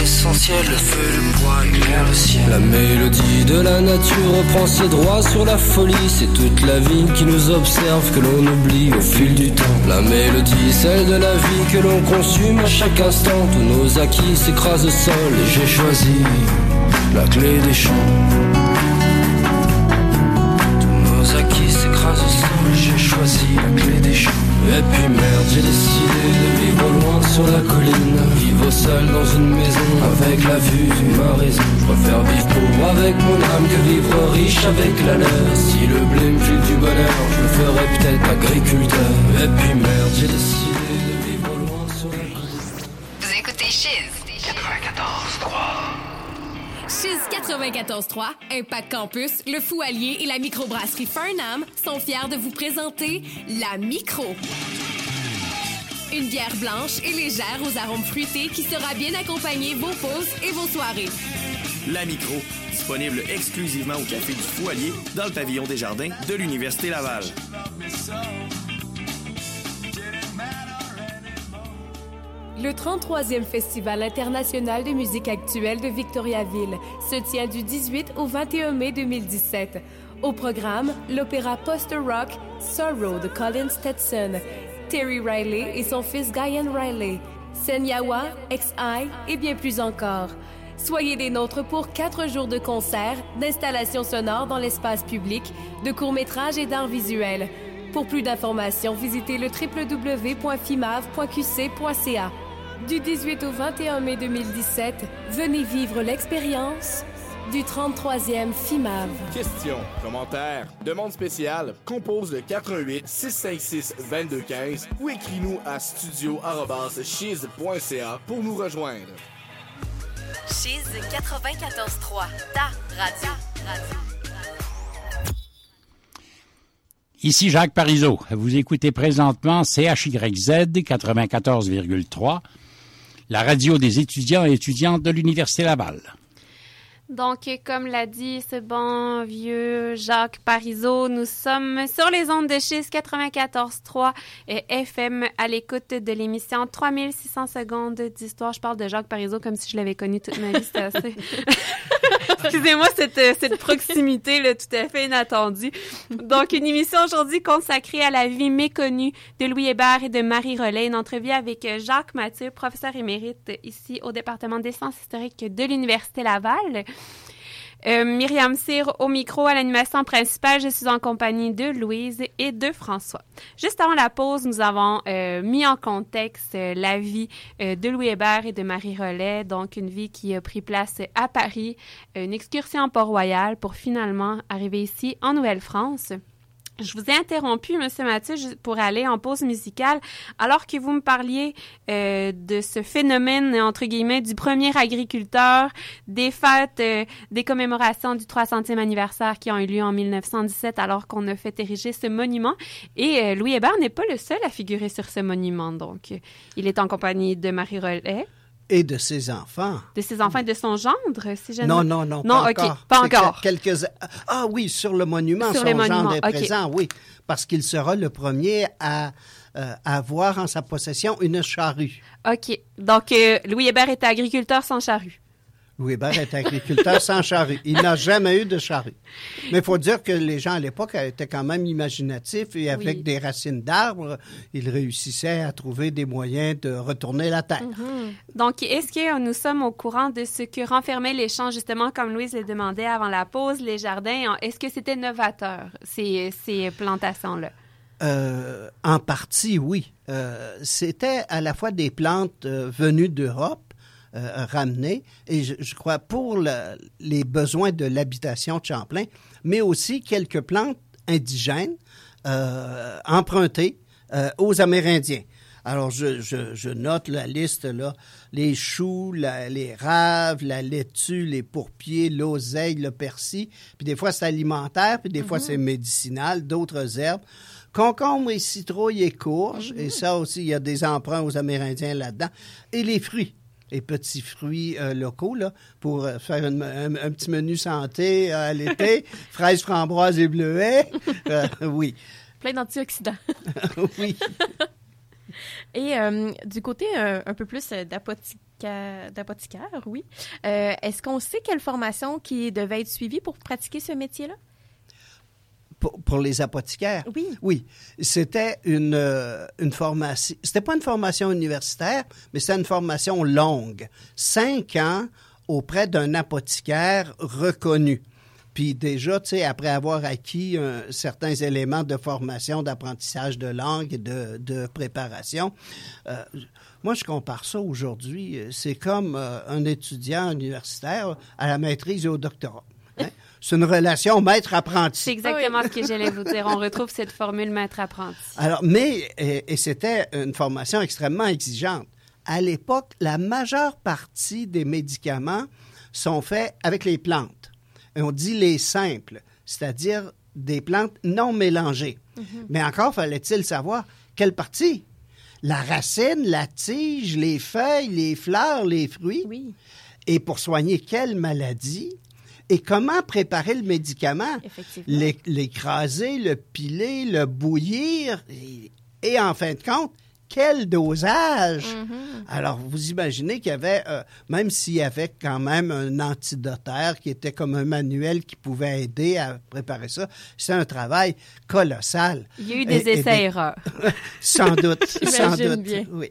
L'essentiel, le feu de bois éclaire le ciel. La mélodie de la nature reprend ses droits sur la folie. C'est toute la vie qui nous observe, que l'on oublie au fil du temps. La mélodie, celle de la vie que l'on consume à chaque instant. Tous nos acquis s'écrasent au sol et j'ai choisi la clé des champs. Tous nos acquis s'écrasent au sol et j'ai choisi la clé des champs. Et puis merde, j'ai décidé de vivre loin sur la colline. Vivre seul dans une maison avec la vue de ma raison. Je préfère vivre pauvre avec mon âme que vivre riche avec la leur. Si le blé me file du bonheur, je me ferai peut-être agriculteur. Et puis merde, j'ai décidé de vivre loin sur la. Vous écoutez Chiz. 94.3, Impact Campus, le Fou Allier et la microbrasserie Farnham sont fiers de vous présenter la Micro. Une bière blanche et légère aux arômes fruités qui sera bien accompagner vos pauses et vos soirées. La Micro, disponible exclusivement au Café du Foualier dans le pavillon des Jardins de l'Université Laval. Le 33e Festival international de musique actuelle de Victoriaville se tient du 18 au 21 mai 2017. Au programme, l'opéra post-rock Sorrow de Colin Stetson, Terry Riley et son fils Guyan Riley, Senyawa, XI et bien plus encore. Soyez des nôtres pour quatre jours de concerts, d'installations sonores dans l'espace public, de courts-métrages et d'art visuel. Pour plus d'informations, visitez le www.fimav.qc.ca. Du 18 au 21 mai 2017, venez vivre l'expérience du 33e FIMAV. Questions, commentaires, demande spéciale, compose le 88 656 2215 ou écris-nous à studio@chiz.ca pour nous rejoindre. Chiz 94.3, ta radio. radio. Ici Jacques Parizeau. Vous écoutez présentement CHYZ 94,3, la radio des étudiants et étudiantes de l'Université Laval. Donc, comme l'a dit ce bon vieux Jacques Parizeau, nous sommes sur les ondes de schiste 94.3 et FM à l'écoute de l'émission 3600 secondes d'histoire. Je parle de Jacques Parizeau comme si je l'avais connu toute ma vie. C'était assez... [LAUGHS] Excusez-moi cette, euh, cette proximité là, tout à fait inattendue. Donc, une émission aujourd'hui consacrée à la vie méconnue de Louis Hébert et de Marie Rollet. Une entrevue avec euh, Jacques Mathieu, professeur émérite ici au département des sciences historiques de l'Université Laval. Euh, Myriam Cyr au micro à l'animation principale. Je suis en compagnie de Louise et de François. Juste avant la pause, nous avons euh, mis en contexte euh, la vie euh, de Louis Hébert et de Marie Rollet, donc une vie qui a pris place à Paris, une excursion en Port-Royal pour finalement arriver ici en Nouvelle-France. Je vous ai interrompu, Monsieur Mathieu, pour aller en pause musicale, alors que vous me parliez euh, de ce phénomène, entre guillemets, du premier agriculteur, des fêtes, euh, des commémorations du 300e anniversaire qui ont eu lieu en 1917, alors qu'on a fait ériger ce monument. Et euh, Louis Hébert n'est pas le seul à figurer sur ce monument. Donc, il est en compagnie de Marie Rollet, Et de ses enfants. de ses enfants et de son gendre, si je Non, non, non, Non, pas ok, encore. pas encore. que- Quelques... Ah oui, sur le monument, Sur son les gendre est présent, oui, parce qu'il sera le premier à euh, avoir en sa possession une charrue. OK. Donc, euh, Louis Hébert était agriculteur sans charrue. Louis Hébert est agriculteur [LAUGHS] sans charrue. Il n'a jamais eu de charrue. Mais il faut dire que les gens à l'époque étaient quand même imaginatifs et avec Oui. des racines d'arbres, ils réussissaient à trouver des moyens de retourner la terre. Donc, est-ce que nous sommes au courant de ce que renfermaient les champs, justement, comme Louise le demandait avant la pause, les jardins? Est-ce que c'était novateur, ces, ces plantations-là? Euh, en partie, oui. Euh, C'était à la fois des plantes euh, venues d'Europe, euh, ramenées, et je, je crois pour le- les besoins de l'habitation de Champlain, mais aussi quelques plantes indigènes euh, empruntées euh, aux Amérindiens. Alors, je, je- je note la liste, là, les choux, la- les raves, la laitue, les pourpiers, l'oseille, le persil. Puis des fois, c'est alimentaire, puis des fois, c'est médicinal, d'autres herbes. Concombre et citrouille et courge. Et ça aussi, il y a des emprunts aux Amérindiens là-dedans. Et les fruits. Les petits fruits euh, locaux, là, pour euh, faire une- un, un petit menu santé euh, à l'été. [LAUGHS] Fraises, framboises et bleuets. Oui. Plein d'antioxydants. [LAUGHS] oui. Et euh, du côté euh, un peu plus d'apothica- d'apothicaire, oui, euh, est-ce qu'on sait quelle formation qui devait être suivie pour pratiquer ce métier-là? Pour, pour les apothicaires? Oui. Oui. C'était une, euh, une formation. C'était pas une formation universitaire, mais c'était une formation longue. Cinq ans auprès d'un apothicaire reconnu. Puis déjà, tu sais, après avoir acquis euh, certains éléments de formation, d'apprentissage de langue et de, de préparation, euh, moi, je compare ça aujourd'hui. C'est comme euh, un étudiant universitaire à la maîtrise et au doctorat. hein? [LAUGHS] C'est une relation maître-apprenti. C'est exactement ce que j'allais vous dire. On retrouve cette formule maître-apprenti. Alors, mais, et, et c'était une formation extrêmement exigeante. À l'époque, la majeure partie des médicaments sont faits avec les plantes. Et on dit les simples, c'est-à-dire des plantes non mélangées. Mais encore fallait-il savoir quelle partie? La racine, la tige, les feuilles, les fleurs, les fruits. Oui. Et pour soigner quelle maladie? Et comment préparer le médicament? L'écraser, le piler, le bouillir. Et, et en fin de compte, quel dosage! Mm-hmm. Alors, vous imaginez qu'il y avait, euh, même s'il y avait quand même un antidotaire qui était comme un manuel qui pouvait aider à préparer ça, c'est un travail colossal. Il y a eu des essais-erreurs. [LAUGHS] Sans doute, [LAUGHS] sans doute. bien. Oui.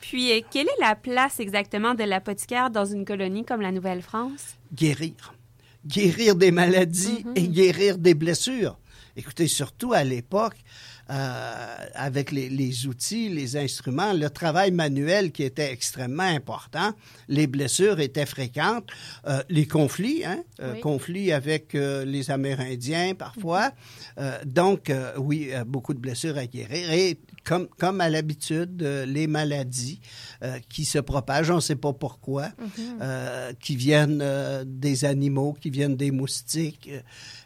Puis, euh, quelle est la place exactement de l'apothicaire dans une colonie comme la Nouvelle-France? guérir. Guérir des maladies et guérir des blessures. Écoutez, surtout à l'époque, euh, avec les, les outils, les instruments, le travail manuel qui était extrêmement important, les blessures étaient fréquentes, euh, les conflits, hein, euh, conflits avec les Amérindiens parfois. Euh, donc, oui, beaucoup de blessures à guérir. Et comme, à l'habitude, euh, les maladies euh, qui se propagent, on ne sait pas pourquoi, euh, qui viennent des animaux, qui viennent des moustiques.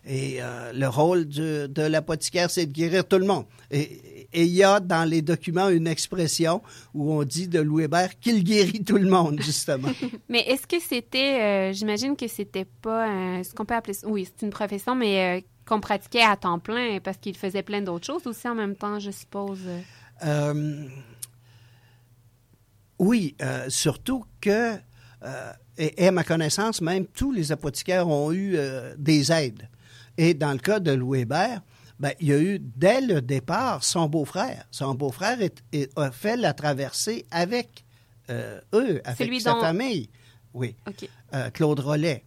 et le rôle de l'apothicaire, c'est de guérir tout le monde. Et il y a dans les documents une expression où on dit de Louis Hébert qu'il guérit tout le monde, justement. [LAUGHS] Mais est-ce que c'était, j'imagine que c'était pas ce qu'on peut appeler, oui, c'est une profession, mais qu'on pratiquait à temps plein parce qu'il faisait plein d'autres choses aussi en même temps, je suppose. Euh, oui, euh, surtout que Euh, et, et, à ma connaissance, même tous les apothicaires ont eu des aides. Et dans le cas de Louis Hébert, ben, il y a eu, dès le départ, son beau-frère. Son beau-frère a fait la traversée avec eux, avec sa dont- famille. Oui. OK. Euh, Claude Rollet.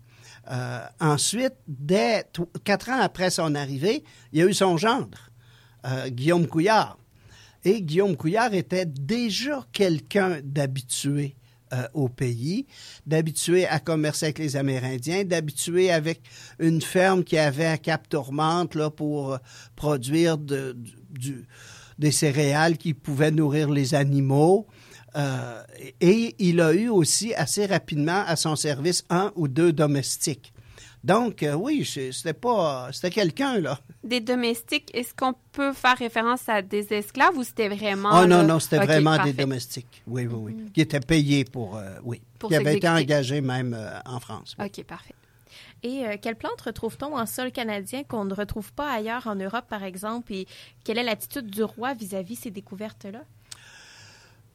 Euh, ensuite, dès quatre ans après son arrivée, il y a eu son gendre, euh, Guillaume Couillard. Et Guillaume Couillard était déjà quelqu'un d'habitué euh, au pays, d'habitué à commercer avec les Amérindiens, d'habitué avec une ferme qui avait à Cap Tourmente pour produire de- du- du- des céréales qui pouvaient nourrir les animaux. Euh, et il a eu aussi assez rapidement à son service un ou deux domestiques. Donc, euh, oui, c'était pas. C'était quelqu'un, là. Des domestiques, est-ce qu'on peut faire référence à des esclaves ou c'était vraiment... Oh non, là- non, c'était vraiment parfait. des domestiques. Oui, oui, oui. Qui étaient payés pour. euh, oui. Pour qui avaient été engagés même euh, en France. OK, parfait. Et quelles plantes retrouve-t-on en sol canadien qu'on ne retrouve pas ailleurs en Europe, par exemple? Et quelle est l'attitude du roi vis-à-vis ces découvertes-là?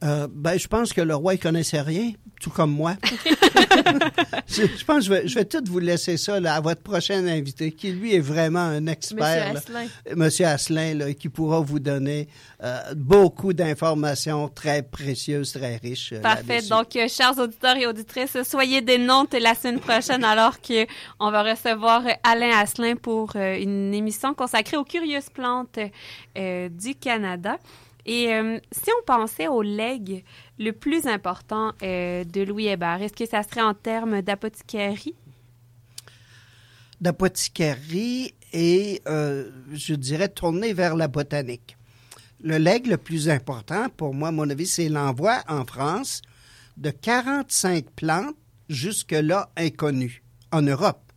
Euh, ben, je pense que le roi, il connaissait rien, tout comme moi. [LAUGHS] [LAUGHS] je, je pense que je vais, je vais tout vous laisser ça là, à votre prochain invité, qui lui est vraiment un expert. Monsieur là. Asselin. Monsieur Asselin, là, qui pourra vous donner euh, beaucoup d'informations très précieuses, très riches. euh, Parfait. Donc, euh, chers auditeurs et auditrices, soyez des nôtres la semaine prochaine alors que on va recevoir Alain Asselin pour une émission consacrée aux curieuses plantes du Canada. Et euh, si on pensait au legs le plus important euh, de Louis Hébert, est-ce que ça serait en termes d'apothicarie? d'apothicarie et, euh, je dirais, tourner vers la botanique. Le legs le plus important, pour moi, à mon avis, c'est l'envoi en France de 45 plantes jusque-là inconnues en Europe.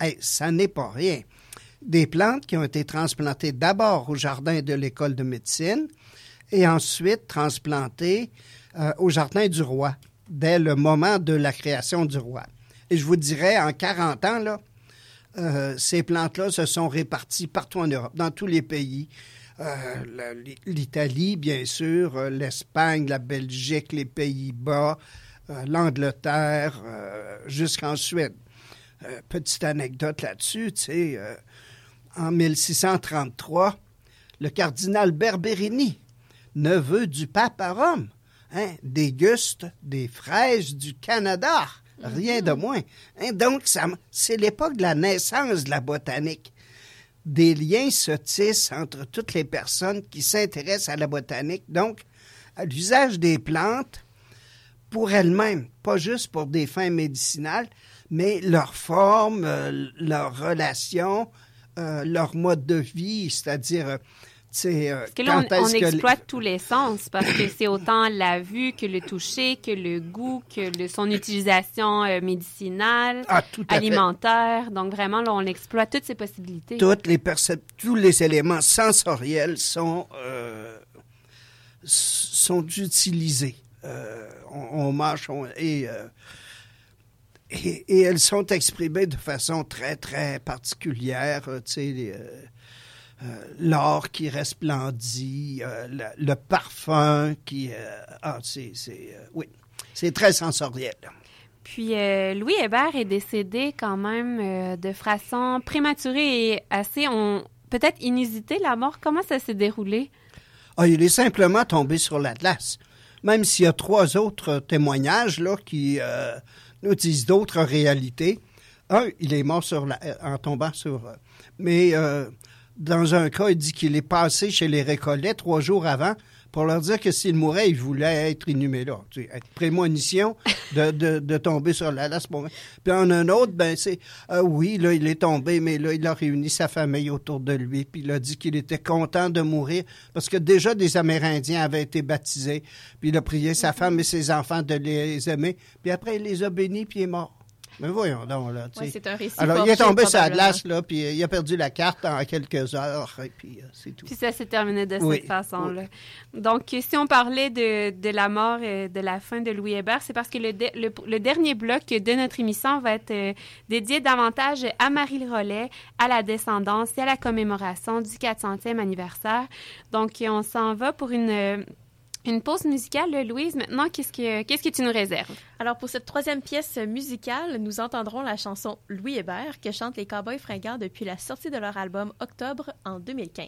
Hey, ça n'est pas rien. Des plantes qui ont été transplantées d'abord au jardin de l'école de médecine et ensuite transplantées euh, au jardin du roi, dès le moment de la création du roi. Et je vous dirais, en 40 ans, là, euh, ces plantes-là se sont réparties partout en Europe, dans tous les pays. Euh, L'Italie, bien sûr, l'Espagne, la Belgique, les Pays-Bas, l'Angleterre, jusqu'en Suède. Petite anecdote là-dessus, tu sais, en 1633, le cardinal Berberini, neveu du pape à Rome, hein, déguste des fraises du Canada, rien de moins. Hein, donc, c'est l'époque de la naissance de la botanique. Des liens se tissent entre toutes les personnes qui s'intéressent à la botanique, donc à l'usage des plantes pour elles-mêmes, pas juste pour des fins médicinales, mais leur forme, euh, leur relation, euh, leur mode de vie, c'est-à-dire, euh, Parce que là, on, les- exploite tous les sens parce que c'est autant la vue que le toucher, que le goût, que le- son utilisation euh, médicinale, Ah, fait. alimentaire. Donc vraiment, là, on exploite toutes ces possibilités. toutes les tous les éléments sensoriels sont, euh, sont utilisés. Euh, on, on- et, euh, et, et elles sont exprimées de façon très, très particulière. euh, tu sais, euh, euh, l'or qui resplendit, euh, le, le parfum qui... euh, ah, c'est... c'est, euh, oui, c'est très sensoriel. Puis euh, Louis Hébert est décédé quand même euh, de façon prématurée et assez, peut-être inusitée, la mort. Comment ça s'est déroulé? Ah, il est simplement tombé sur l'Atlas. Même s'il y a trois autres témoignages là, qui euh, nous disent d'autres réalités. Un, il est mort sur la- euh, en tombant sur... euh, mais euh, dans un cas, il dit qu'il est passé chez les Récollets trois jours avant pour leur dire que s'il mourait, il voulait être inhumé là. Tu sais, prémonition de, de, tomber sur l'Atlas. Bon, Puis en un autre, ben c'est... euh, oui, là, il est tombé, mais là, il a réuni sa famille autour de lui, puis il a dit qu'il était content de mourir, parce que déjà des Amérindiens avaient été baptisés, puis il a prié sa femme et ses enfants de les aimer, puis après, il les a bénis, puis il est mort. Mais voyons donc, là, Ouais, c'est un récit Alors, il est tombé sur la glace, là, puis euh, il a perdu la carte en quelques heures, et puis euh, c'est tout. Puis ça s'est terminé de Oui, cette façon-là. Donc, si on parlait de, de la mort, euh, de la fin de Louis Hébert, c'est parce que le, de- le, le dernier bloc de notre émission va être euh, dédié davantage à Marie Rollet, à la descendance et à la commémoration du 400e anniversaire. Donc, on s'en va pour une... Une pause musicale, Louise. Maintenant, qu'est-ce que, qu'est-ce que tu nous réserves? Alors, pour cette troisième pièce musicale, nous entendrons la chanson Louis Hébert que chantent les Cowboys fringants depuis la sortie de leur album Octobre en 2015.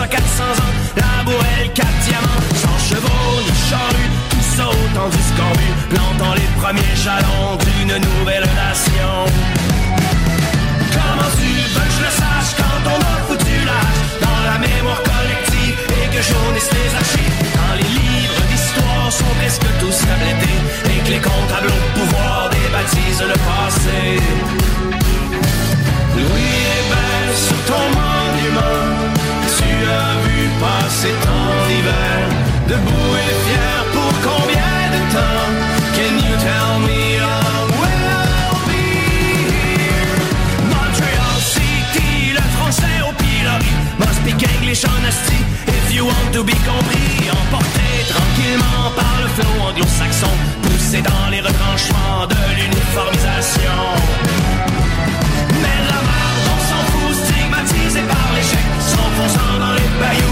Ça 400 ans, la bourrelle, quatre diamants, sans chevaux ni charrue, tout ça au temps du scorbut, plantant les premiers jalons d'une nouvelle nation. Comment tu veux que je le sache quand on a foutu l'âge dans la mémoire collective et que jaunissent les archives? Quand les livres d'histoire sont presque tous tablettés et que les comptables au pouvoir débaptisent le passé. Louis Hébert sur ton debout et fier pour combien de temps? Can you tell me how we'll be here? Montreal City, le français au pilori, must speak English honesty if you want to be compris. Emporté tranquillement par le flot anglo-saxon, poussé dans les retranchements de l'uniformisation. Mais la merde, on s'en fout, stigmatisé par l'échec, s'enfonçant dans les bayous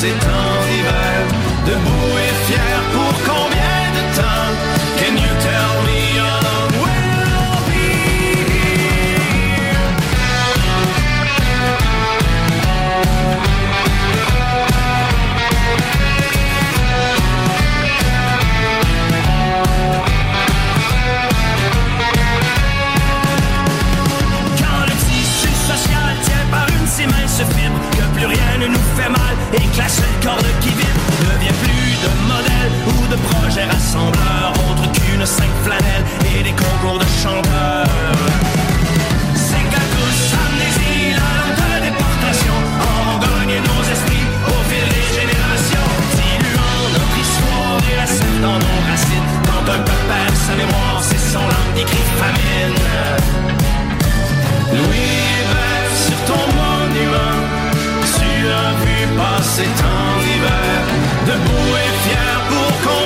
passer tant projet rassembleur Autre qu'une cinq flanelle et des concours de chanteurs. C'est qu'à tous amnésie, la lente de déportation. En gagné nos esprits au fil des générations. Diluant notre histoire et la sève dans nos racines Quand un peuple perd sa mémoire, c'est son langue d'écrit famine. Louis Hébert, sur ton monument, tu as vu passer tant d'hiver, debout et fier pour combien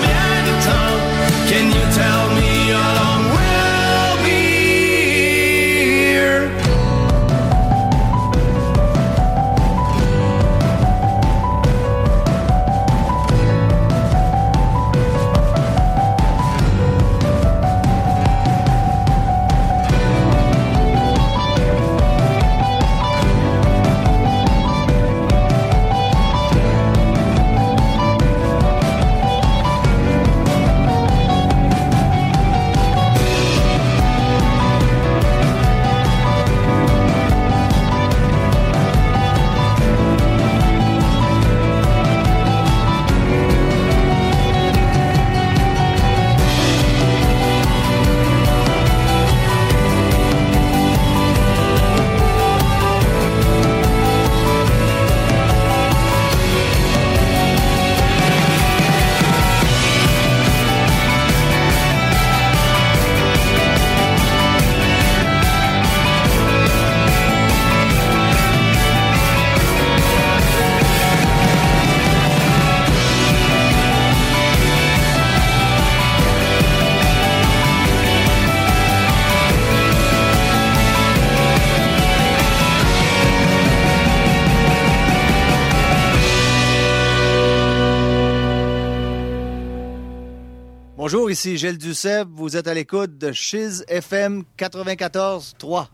Bonjour, ici Gilles Duceppe. Vous êtes à l'écoute de Chiz FM 94.3.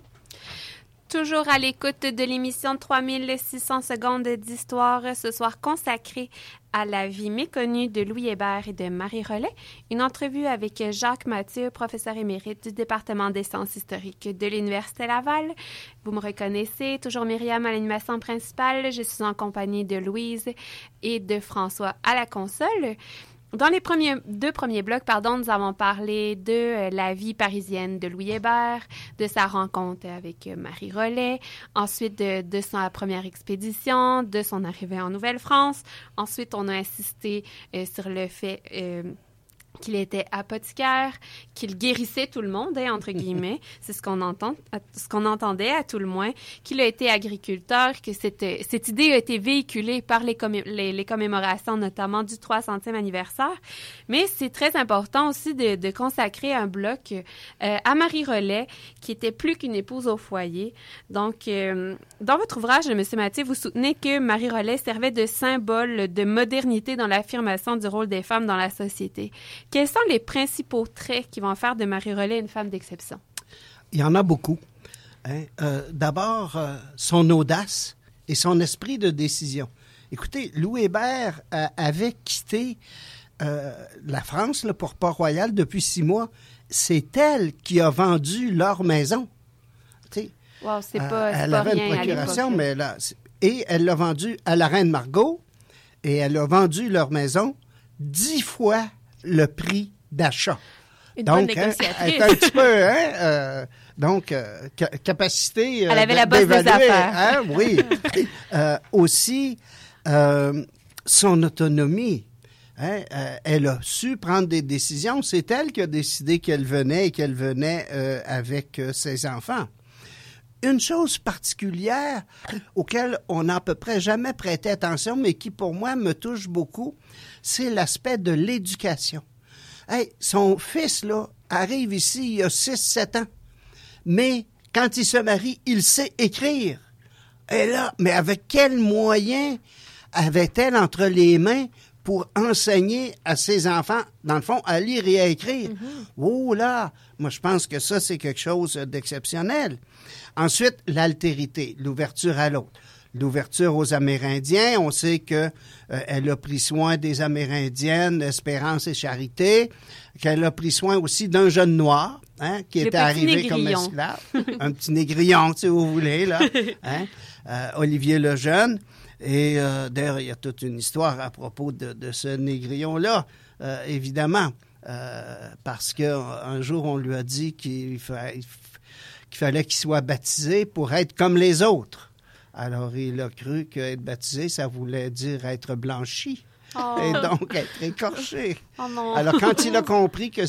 Toujours à l'écoute de l'émission de 3600 secondes d'histoire, ce soir consacrée à la vie méconnue de Louis Hébert et de Marie Rollet. Une entrevue avec Jacques Mathieu, professeur émérite du département des sciences historiques de l'Université Laval. Vous me reconnaissez, toujours Myriam à l'animation principale. Je suis en compagnie de Louise et de François à la console. Dans les premiers, deux premiers blocs, pardon, nous avons parlé de euh, la vie parisienne de Louis Hébert, de sa rencontre avec euh, Marie Rollet, ensuite de, sa première expédition, de son arrivée en Nouvelle-France. Ensuite, on a insisté euh, sur le fait qu'il était apothicaire, qu'il guérissait tout le monde, hein, entre guillemets. [LAUGHS] C'est ce qu'on entend, ce qu'on entendait à tout le moins, qu'il a été agriculteur, que cette, cette idée a été véhiculée par les, les, les commémorations, notamment du 300e anniversaire. Mais c'est très important aussi de, de consacrer un bloc euh, à Marie Rollet, qui était plus qu'une épouse au foyer. Donc, euh, dans votre ouvrage, M. Mathieu, vous soutenez que Marie Rollet servait de symbole de modernité dans l'affirmation du rôle des femmes dans la société. Quels sont les principaux traits qui vont faire de Marie Rollet une femme d'exception? Il y en a beaucoup. Hein. Euh, D'abord, euh, son audace et son esprit de décision. Écoutez, Louis Hébert euh, avait quitté la France là, pour Port-Royal depuis six mois. C'est elle qui a vendu leur maison. Wow, c'est pas, elle pas avait rien une procuration, mais là, et elle l'a vendu à la reine Margot et elle a vendu leur maison dix fois le prix d'achat. Une bonne donc, hein, elle un petit peu, hein, euh, donc, euh, ca- capacité. euh, Elle avait la bosse des affaires. hein, oui. [LAUGHS] Aussi, son autonomie. hein, elle a su prendre des décisions. C'est elle qui a décidé qu'elle venait et qu'elle venait avec ses enfants. Une chose particulière auquel on n'a à peu près jamais prêté attention, mais qui pour moi me touche beaucoup, c'est l'aspect de l'éducation. Hey, son fils, là, arrive ici il y a 6-7 ans, mais quand il se marie, il sait écrire. Et là, mais avec quels moyens avait-elle entre les mains pour enseigner à ses enfants, dans le fond, à lire et à écrire? Oh là! Moi, je pense que ça, c'est quelque chose d'exceptionnel. Ensuite, l'altérité, l'ouverture à l'autre. L'ouverture aux Amérindiens, on sait que euh, elle a pris soin des Amérindiennes, Espérance et Charité, qu'elle a pris soin aussi d'un jeune noir, hein, qui Le était arrivé comme négrillon. esclave, un petit négrillon, si vous voulez là, [LAUGHS] hein, euh, Olivier Lejeune. Et euh, d'ailleurs, il y a toute une histoire à propos de, ce négrillon-là, euh, évidemment, euh, parce qu'un jour, on lui a dit qu'il fallait qu'il soit baptisé pour être comme les autres. Alors, il a cru qu'être baptisé, ça voulait dire être blanchi. Oh. Et donc être écorché. Oh non. Alors, quand il a compris que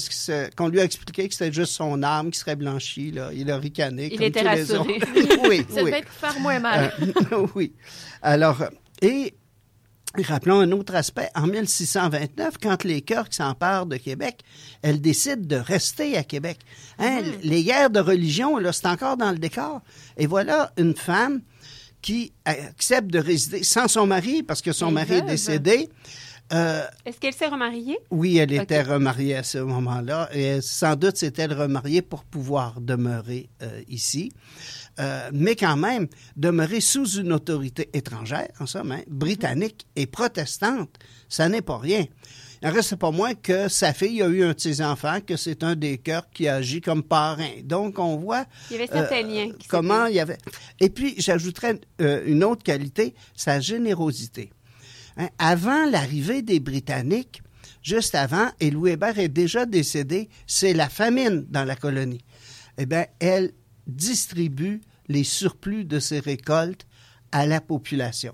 qu'on lui a expliqué que c'était juste son âme qui serait blanchie, là, il a ricané Il comme était tous les rassuré. autres. oui, [LAUGHS] Ça oui. devait faire moins mal. Euh, [LAUGHS] oui. Alors, et rappelons un autre aspect. En 1629, quand les Cœurs qui s'emparent de Québec, elles décident de rester à Québec. Hein, Les guerres de religion, là, c'est encore dans le décor. Et voilà une femme qui accepte de résider sans son mari, parce que son Elle mari est décédé. Euh, Est-ce qu'elle s'est remariée? oui, elle était remariée à ce moment-là et sans doute s'est-elle remariée pour pouvoir demeurer euh, ici. Euh, mais quand même, demeurer sous une autorité étrangère, en somme, hein, britannique et protestante, ça n'est pas rien. Reste pas moins que sa fille a eu un de ses enfants, que c'est un des cœurs qui agit comme parrain. Donc, on voit Il y avait certains liens qui comment il y avait. Et puis, j'ajouterais euh, une autre qualité, sa générosité. Hein, avant l'arrivée des Britanniques, juste avant, et Louis Hébert est déjà décédé, c'est la famine dans la colonie. Eh bien, elle distribue les surplus de ses récoltes à la population.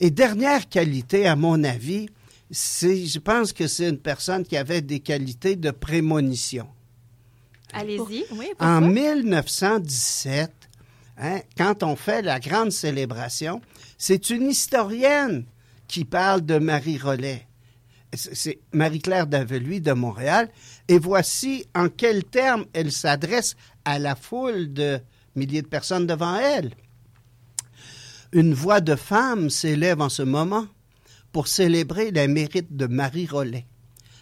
Et dernière qualité, à mon avis, c'est, je pense que c'est une personne qui avait des qualités de prémonition. Allez-y. Oui, En 1917, hein, quand on fait la grande célébration, c'est une historienne qui parle de Marie Rollet. C'est c'est Marie-Claire Daveluy de Montréal. Et voici en quels termes elle s'adresse à la foule de milliers de personnes devant elle. Une voix de femme s'élève en ce moment pour célébrer les mérites de Marie Rollet,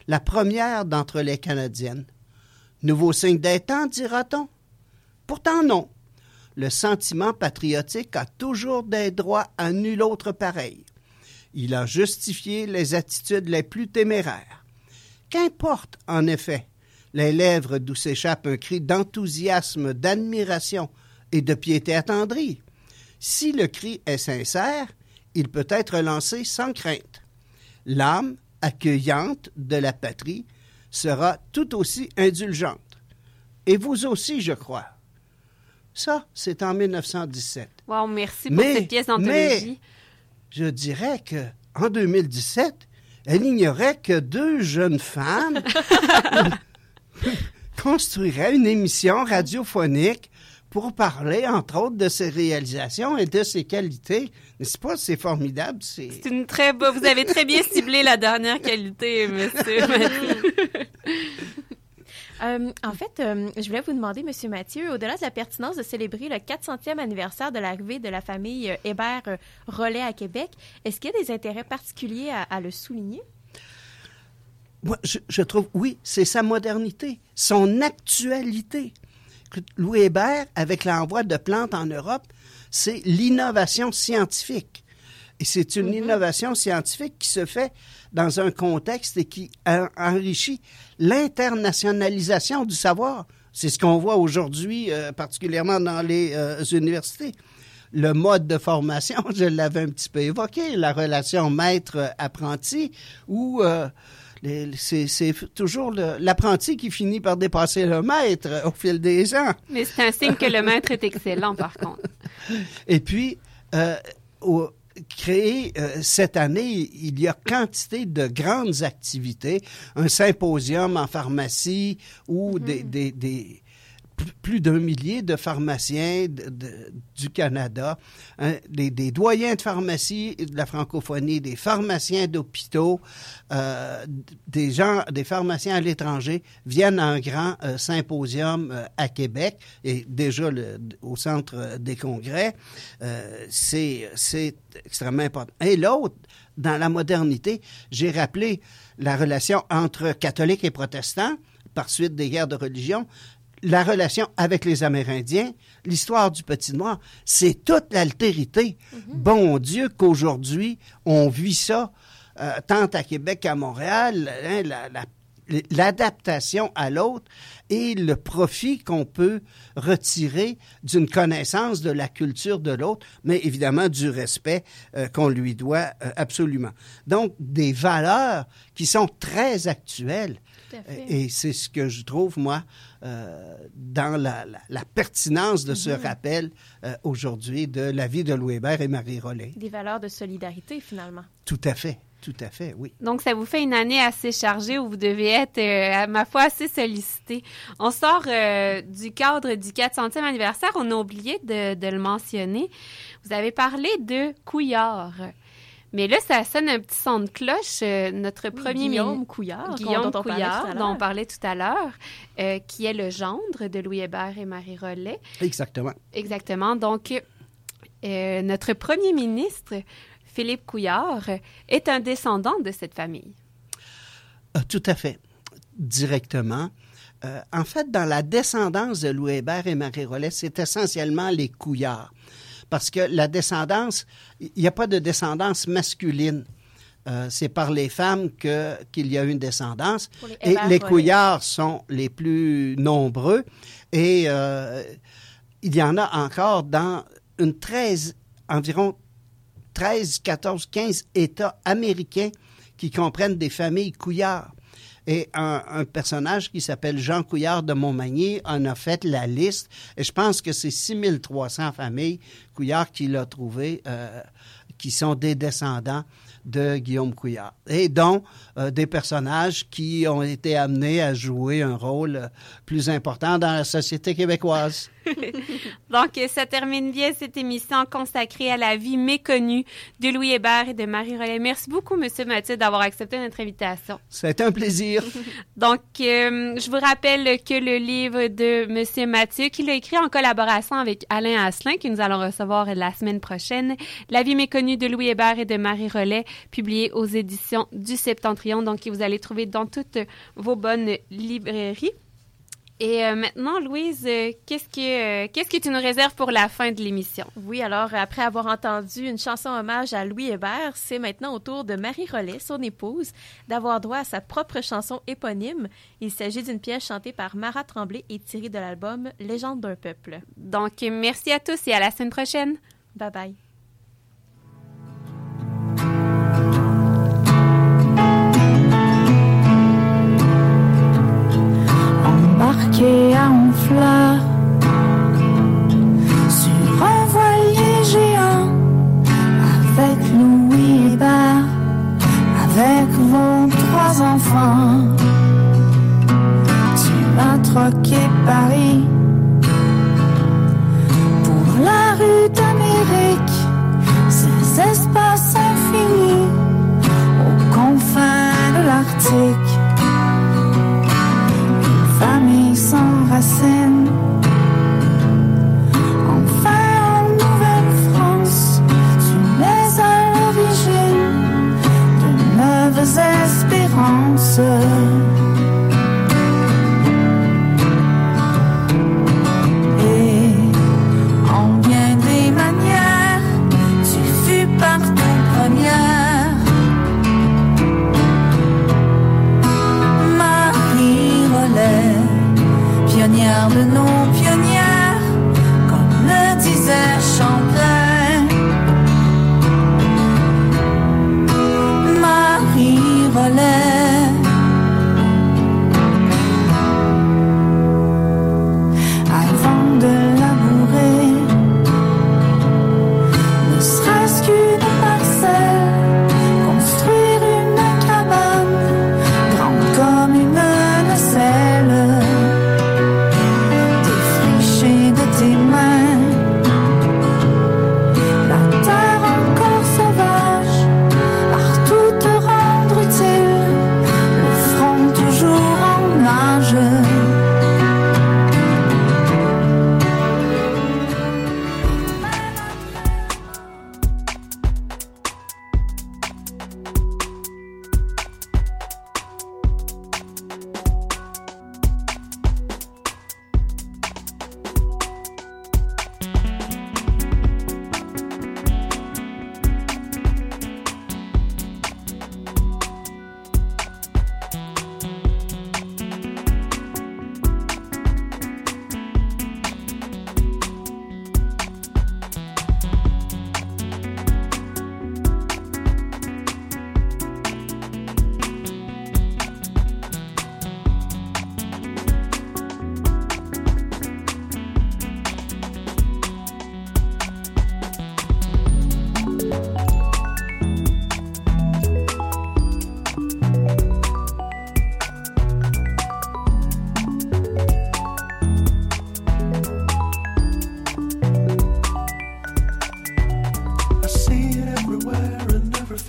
la première d'entre les Canadiennes. Nouveau signe des temps, dira-t-on? Pourtant non. Le sentiment patriotique a toujours des droits à nul autre pareil. Il a justifié les attitudes les plus téméraires. Qu'importe, en effet, les lèvres d'où s'échappe un cri d'enthousiasme, d'admiration et de piété attendrie. Si le cri est sincère, il peut être lancé sans crainte. L'âme accueillante de la patrie sera tout aussi indulgente. Et vous aussi, je crois. Ça, c'est en 1917. Wow, merci pour cette pièce d'anthologie. Mais je dirais que en 2017, elle ignorait que deux jeunes femmes [LAUGHS] [LAUGHS] construiraient une émission radiophonique pour parler, entre autres, de ses réalisations et de ses qualités. N'est-ce pas? C'est formidable. C'est C'est une très beau. Vous avez très bien ciblé la dernière qualité, monsieur. [LAUGHS] Mathieu. Euh, en fait, euh, je voulais vous demander, Monsieur Mathieu, au-delà de la pertinence de célébrer le 400e anniversaire de l'arrivée de la famille euh, Hébert-Rollet à Québec, est-ce qu'il y a des intérêts particuliers à, à le souligner? Moi, je, je trouve, oui, c'est sa modernité, son actualité. Louis Hébert, avec l'envoi de plantes en Europe, c'est l'innovation scientifique. Et c'est une innovation scientifique qui se fait dans un contexte et qui en- enrichit l'internationalisation du savoir. C'est ce qu'on voit aujourd'hui, euh, particulièrement dans les euh, universités. Le mode de formation, [LAUGHS] je l'avais un petit peu évoqué, la relation maître-apprenti, où euh, c'est toujours l'apprenti qui finit par dépasser le maître au fil des ans. Mais c'est un signe que le maître est excellent, par contre. [LAUGHS] Et puis, euh, au- créé euh, cette année, il y a quantité de grandes activités, un symposium en pharmacie où des, des- des- p- plus d'un millier de pharmaciens du Canada, hein, des, doyens de pharmacie de la francophonie, des pharmaciens d'hôpitaux, euh, des gens, des pharmaciens à l'étranger viennent à un grand euh, symposium euh, à Québec et déjà au centre des congrès. C'est extrêmement important. Et l'autre, dans la modernité, j'ai rappelé la relation entre catholiques et protestants par suite des guerres de religion, la relation avec les Amérindiens, l'histoire du Petit Noir, c'est toute l'altérité. Bon Dieu qu'aujourd'hui, on vit ça euh, tant à Québec qu'à Montréal, hein, la- la- l'adaptation à l'autre et le profit qu'on peut retirer d'une connaissance de la culture de l'autre, mais évidemment du respect euh, qu'on lui doit euh, absolument. Donc, des valeurs qui sont très actuelles. Fait. Et c'est ce que je trouve, moi, euh, dans la, la- la pertinence de ce Mhm. rappel euh, aujourd'hui de la vie de Louis Hébert et Marie Rollet. Des valeurs de solidarité, finalement. Tout à fait, tout à fait, oui. Donc, ça vous fait une année assez chargée où vous devez être, euh, à ma foi, assez sollicité. On sort euh, du cadre du 400e anniversaire. On a oublié de, de le mentionner. Vous avez parlé de Couillard. Mais là, ça sonne un petit son de cloche. Euh, notre Oui, premier Guillaume mini- Couillard, Guillaume dont on parlait Couillard, dont on parlait tout à l'heure, euh, qui est le gendre de Louis Hébert et Marie Rollet. Exactement. Exactement. Donc, euh, notre premier ministre, Philippe Couillard, est un descendant de cette famille. Euh, tout à fait, directement. Euh, en fait, dans la descendance de Louis Hébert et Marie Rollet, c'est essentiellement les couillards. Parce que la descendance, il n'y a pas de descendance masculine. Euh, c'est par les femmes que qu'il y a une descendance. Les et les couillards sont les plus nombreux. Et euh, il y en a encore dans une 13, environ 13, 14, 15 États américains qui comprennent des familles couillards. Et un, personnage qui s'appelle Jean Couillard de Montmagny en a fait la liste. Et je pense que c'est 6300 familles Couillard qu'il a trouvées, euh, qui sont des descendants de Guillaume Couillard. Et dont euh, des personnages qui ont été amenés à jouer un rôle euh, plus important dans la société québécoise. [LAUGHS] Donc, euh, ça termine bien cette émission consacrée à la vie méconnue de Louis Hébert et de Marie Rollet. Merci beaucoup, Monsieur Mathieu, d'avoir accepté notre invitation. C'est un plaisir. [LAUGHS] Donc, euh, je vous rappelle que le livre de Monsieur Mathieu, qu'il a écrit en collaboration avec Alain Asselin, que nous allons recevoir la semaine prochaine, La vie méconnue de Louis Hébert et de Marie Rollet, publié aux éditions du Septentrion, donc que vous allez trouver dans toutes vos bonnes librairies. Et euh, maintenant, Louise, euh, qu'est-ce que euh, qu'est-ce que tu nous réserves pour la fin de l'émission? Oui, alors après avoir entendu une chanson hommage à Louis Hébert, c'est maintenant au tour de Marie Rollet, son épouse, d'avoir droit à sa propre chanson éponyme. Il s'agit d'une pièce chantée par Marat Tremblay et tirée de l'album Légende d'un peuple. Donc, merci à tous et à la semaine prochaine. Bye bye. embarqué à Honfleur sur un voilier géant avec Louis Hébert, avec vos trois enfants. Tu m'as troqué Paris pour la rue d'Amérique, ces espaces infinis aux confins de l'Arctique. Enfin en Nouvelle-France, tu es à l'origine de neuves espérances. Pionnière de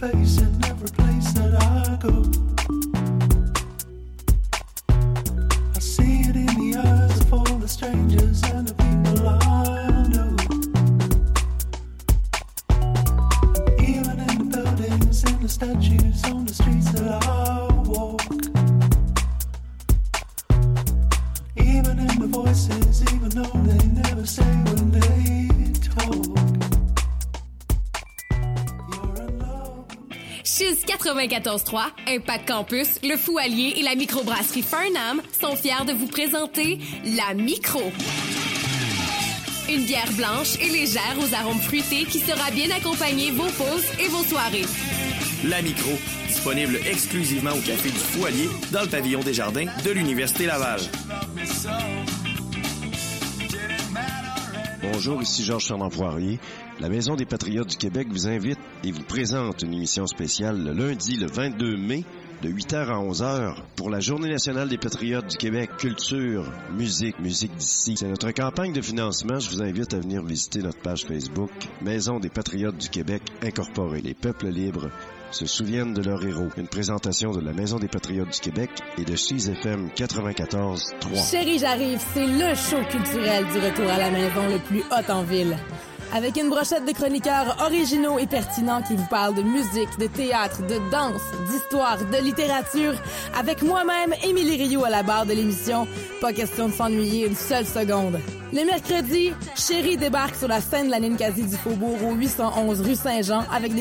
face 94.3, Impact Campus, le Fou Allier et la microbrasserie Fernam sont fiers de vous présenter la Micro. Une bière blanche et légère aux arômes fruités qui sera bien accompagner vos pauses et vos soirées. La Micro, disponible exclusivement au Café du Foualier dans le pavillon des Jardins de l'Université Laval. Bonjour, ici Georges Fernand Poirier. La Maison des Patriotes du Québec vous invite et vous présente une émission spéciale le lundi le 22 mai de 8h à 11h pour la Journée nationale des Patriotes du Québec. Culture, musique, musique d'ici. C'est notre campagne de financement. Je vous invite à venir visiter notre page Facebook Maison des Patriotes du Québec Incorporée. Les peuples libres se souviennent de leurs héros. Une présentation de la Maison des Patriotes du Québec et de 6 FM 94.3. Chérie, j'arrive, c'est le show culturel du retour à la maison le plus hot en ville. Avec une brochette de chroniqueurs originaux et pertinents qui vous parlent de musique, de théâtre, de danse, d'histoire, de littérature, avec moi-même, Émilie Rioux à la barre de l'émission. Pas question de s'ennuyer une seule seconde. Le mercredi, Chérie débarque sur la scène de la Ninkasi du Faubourg au 811 rue Saint-Jean avec des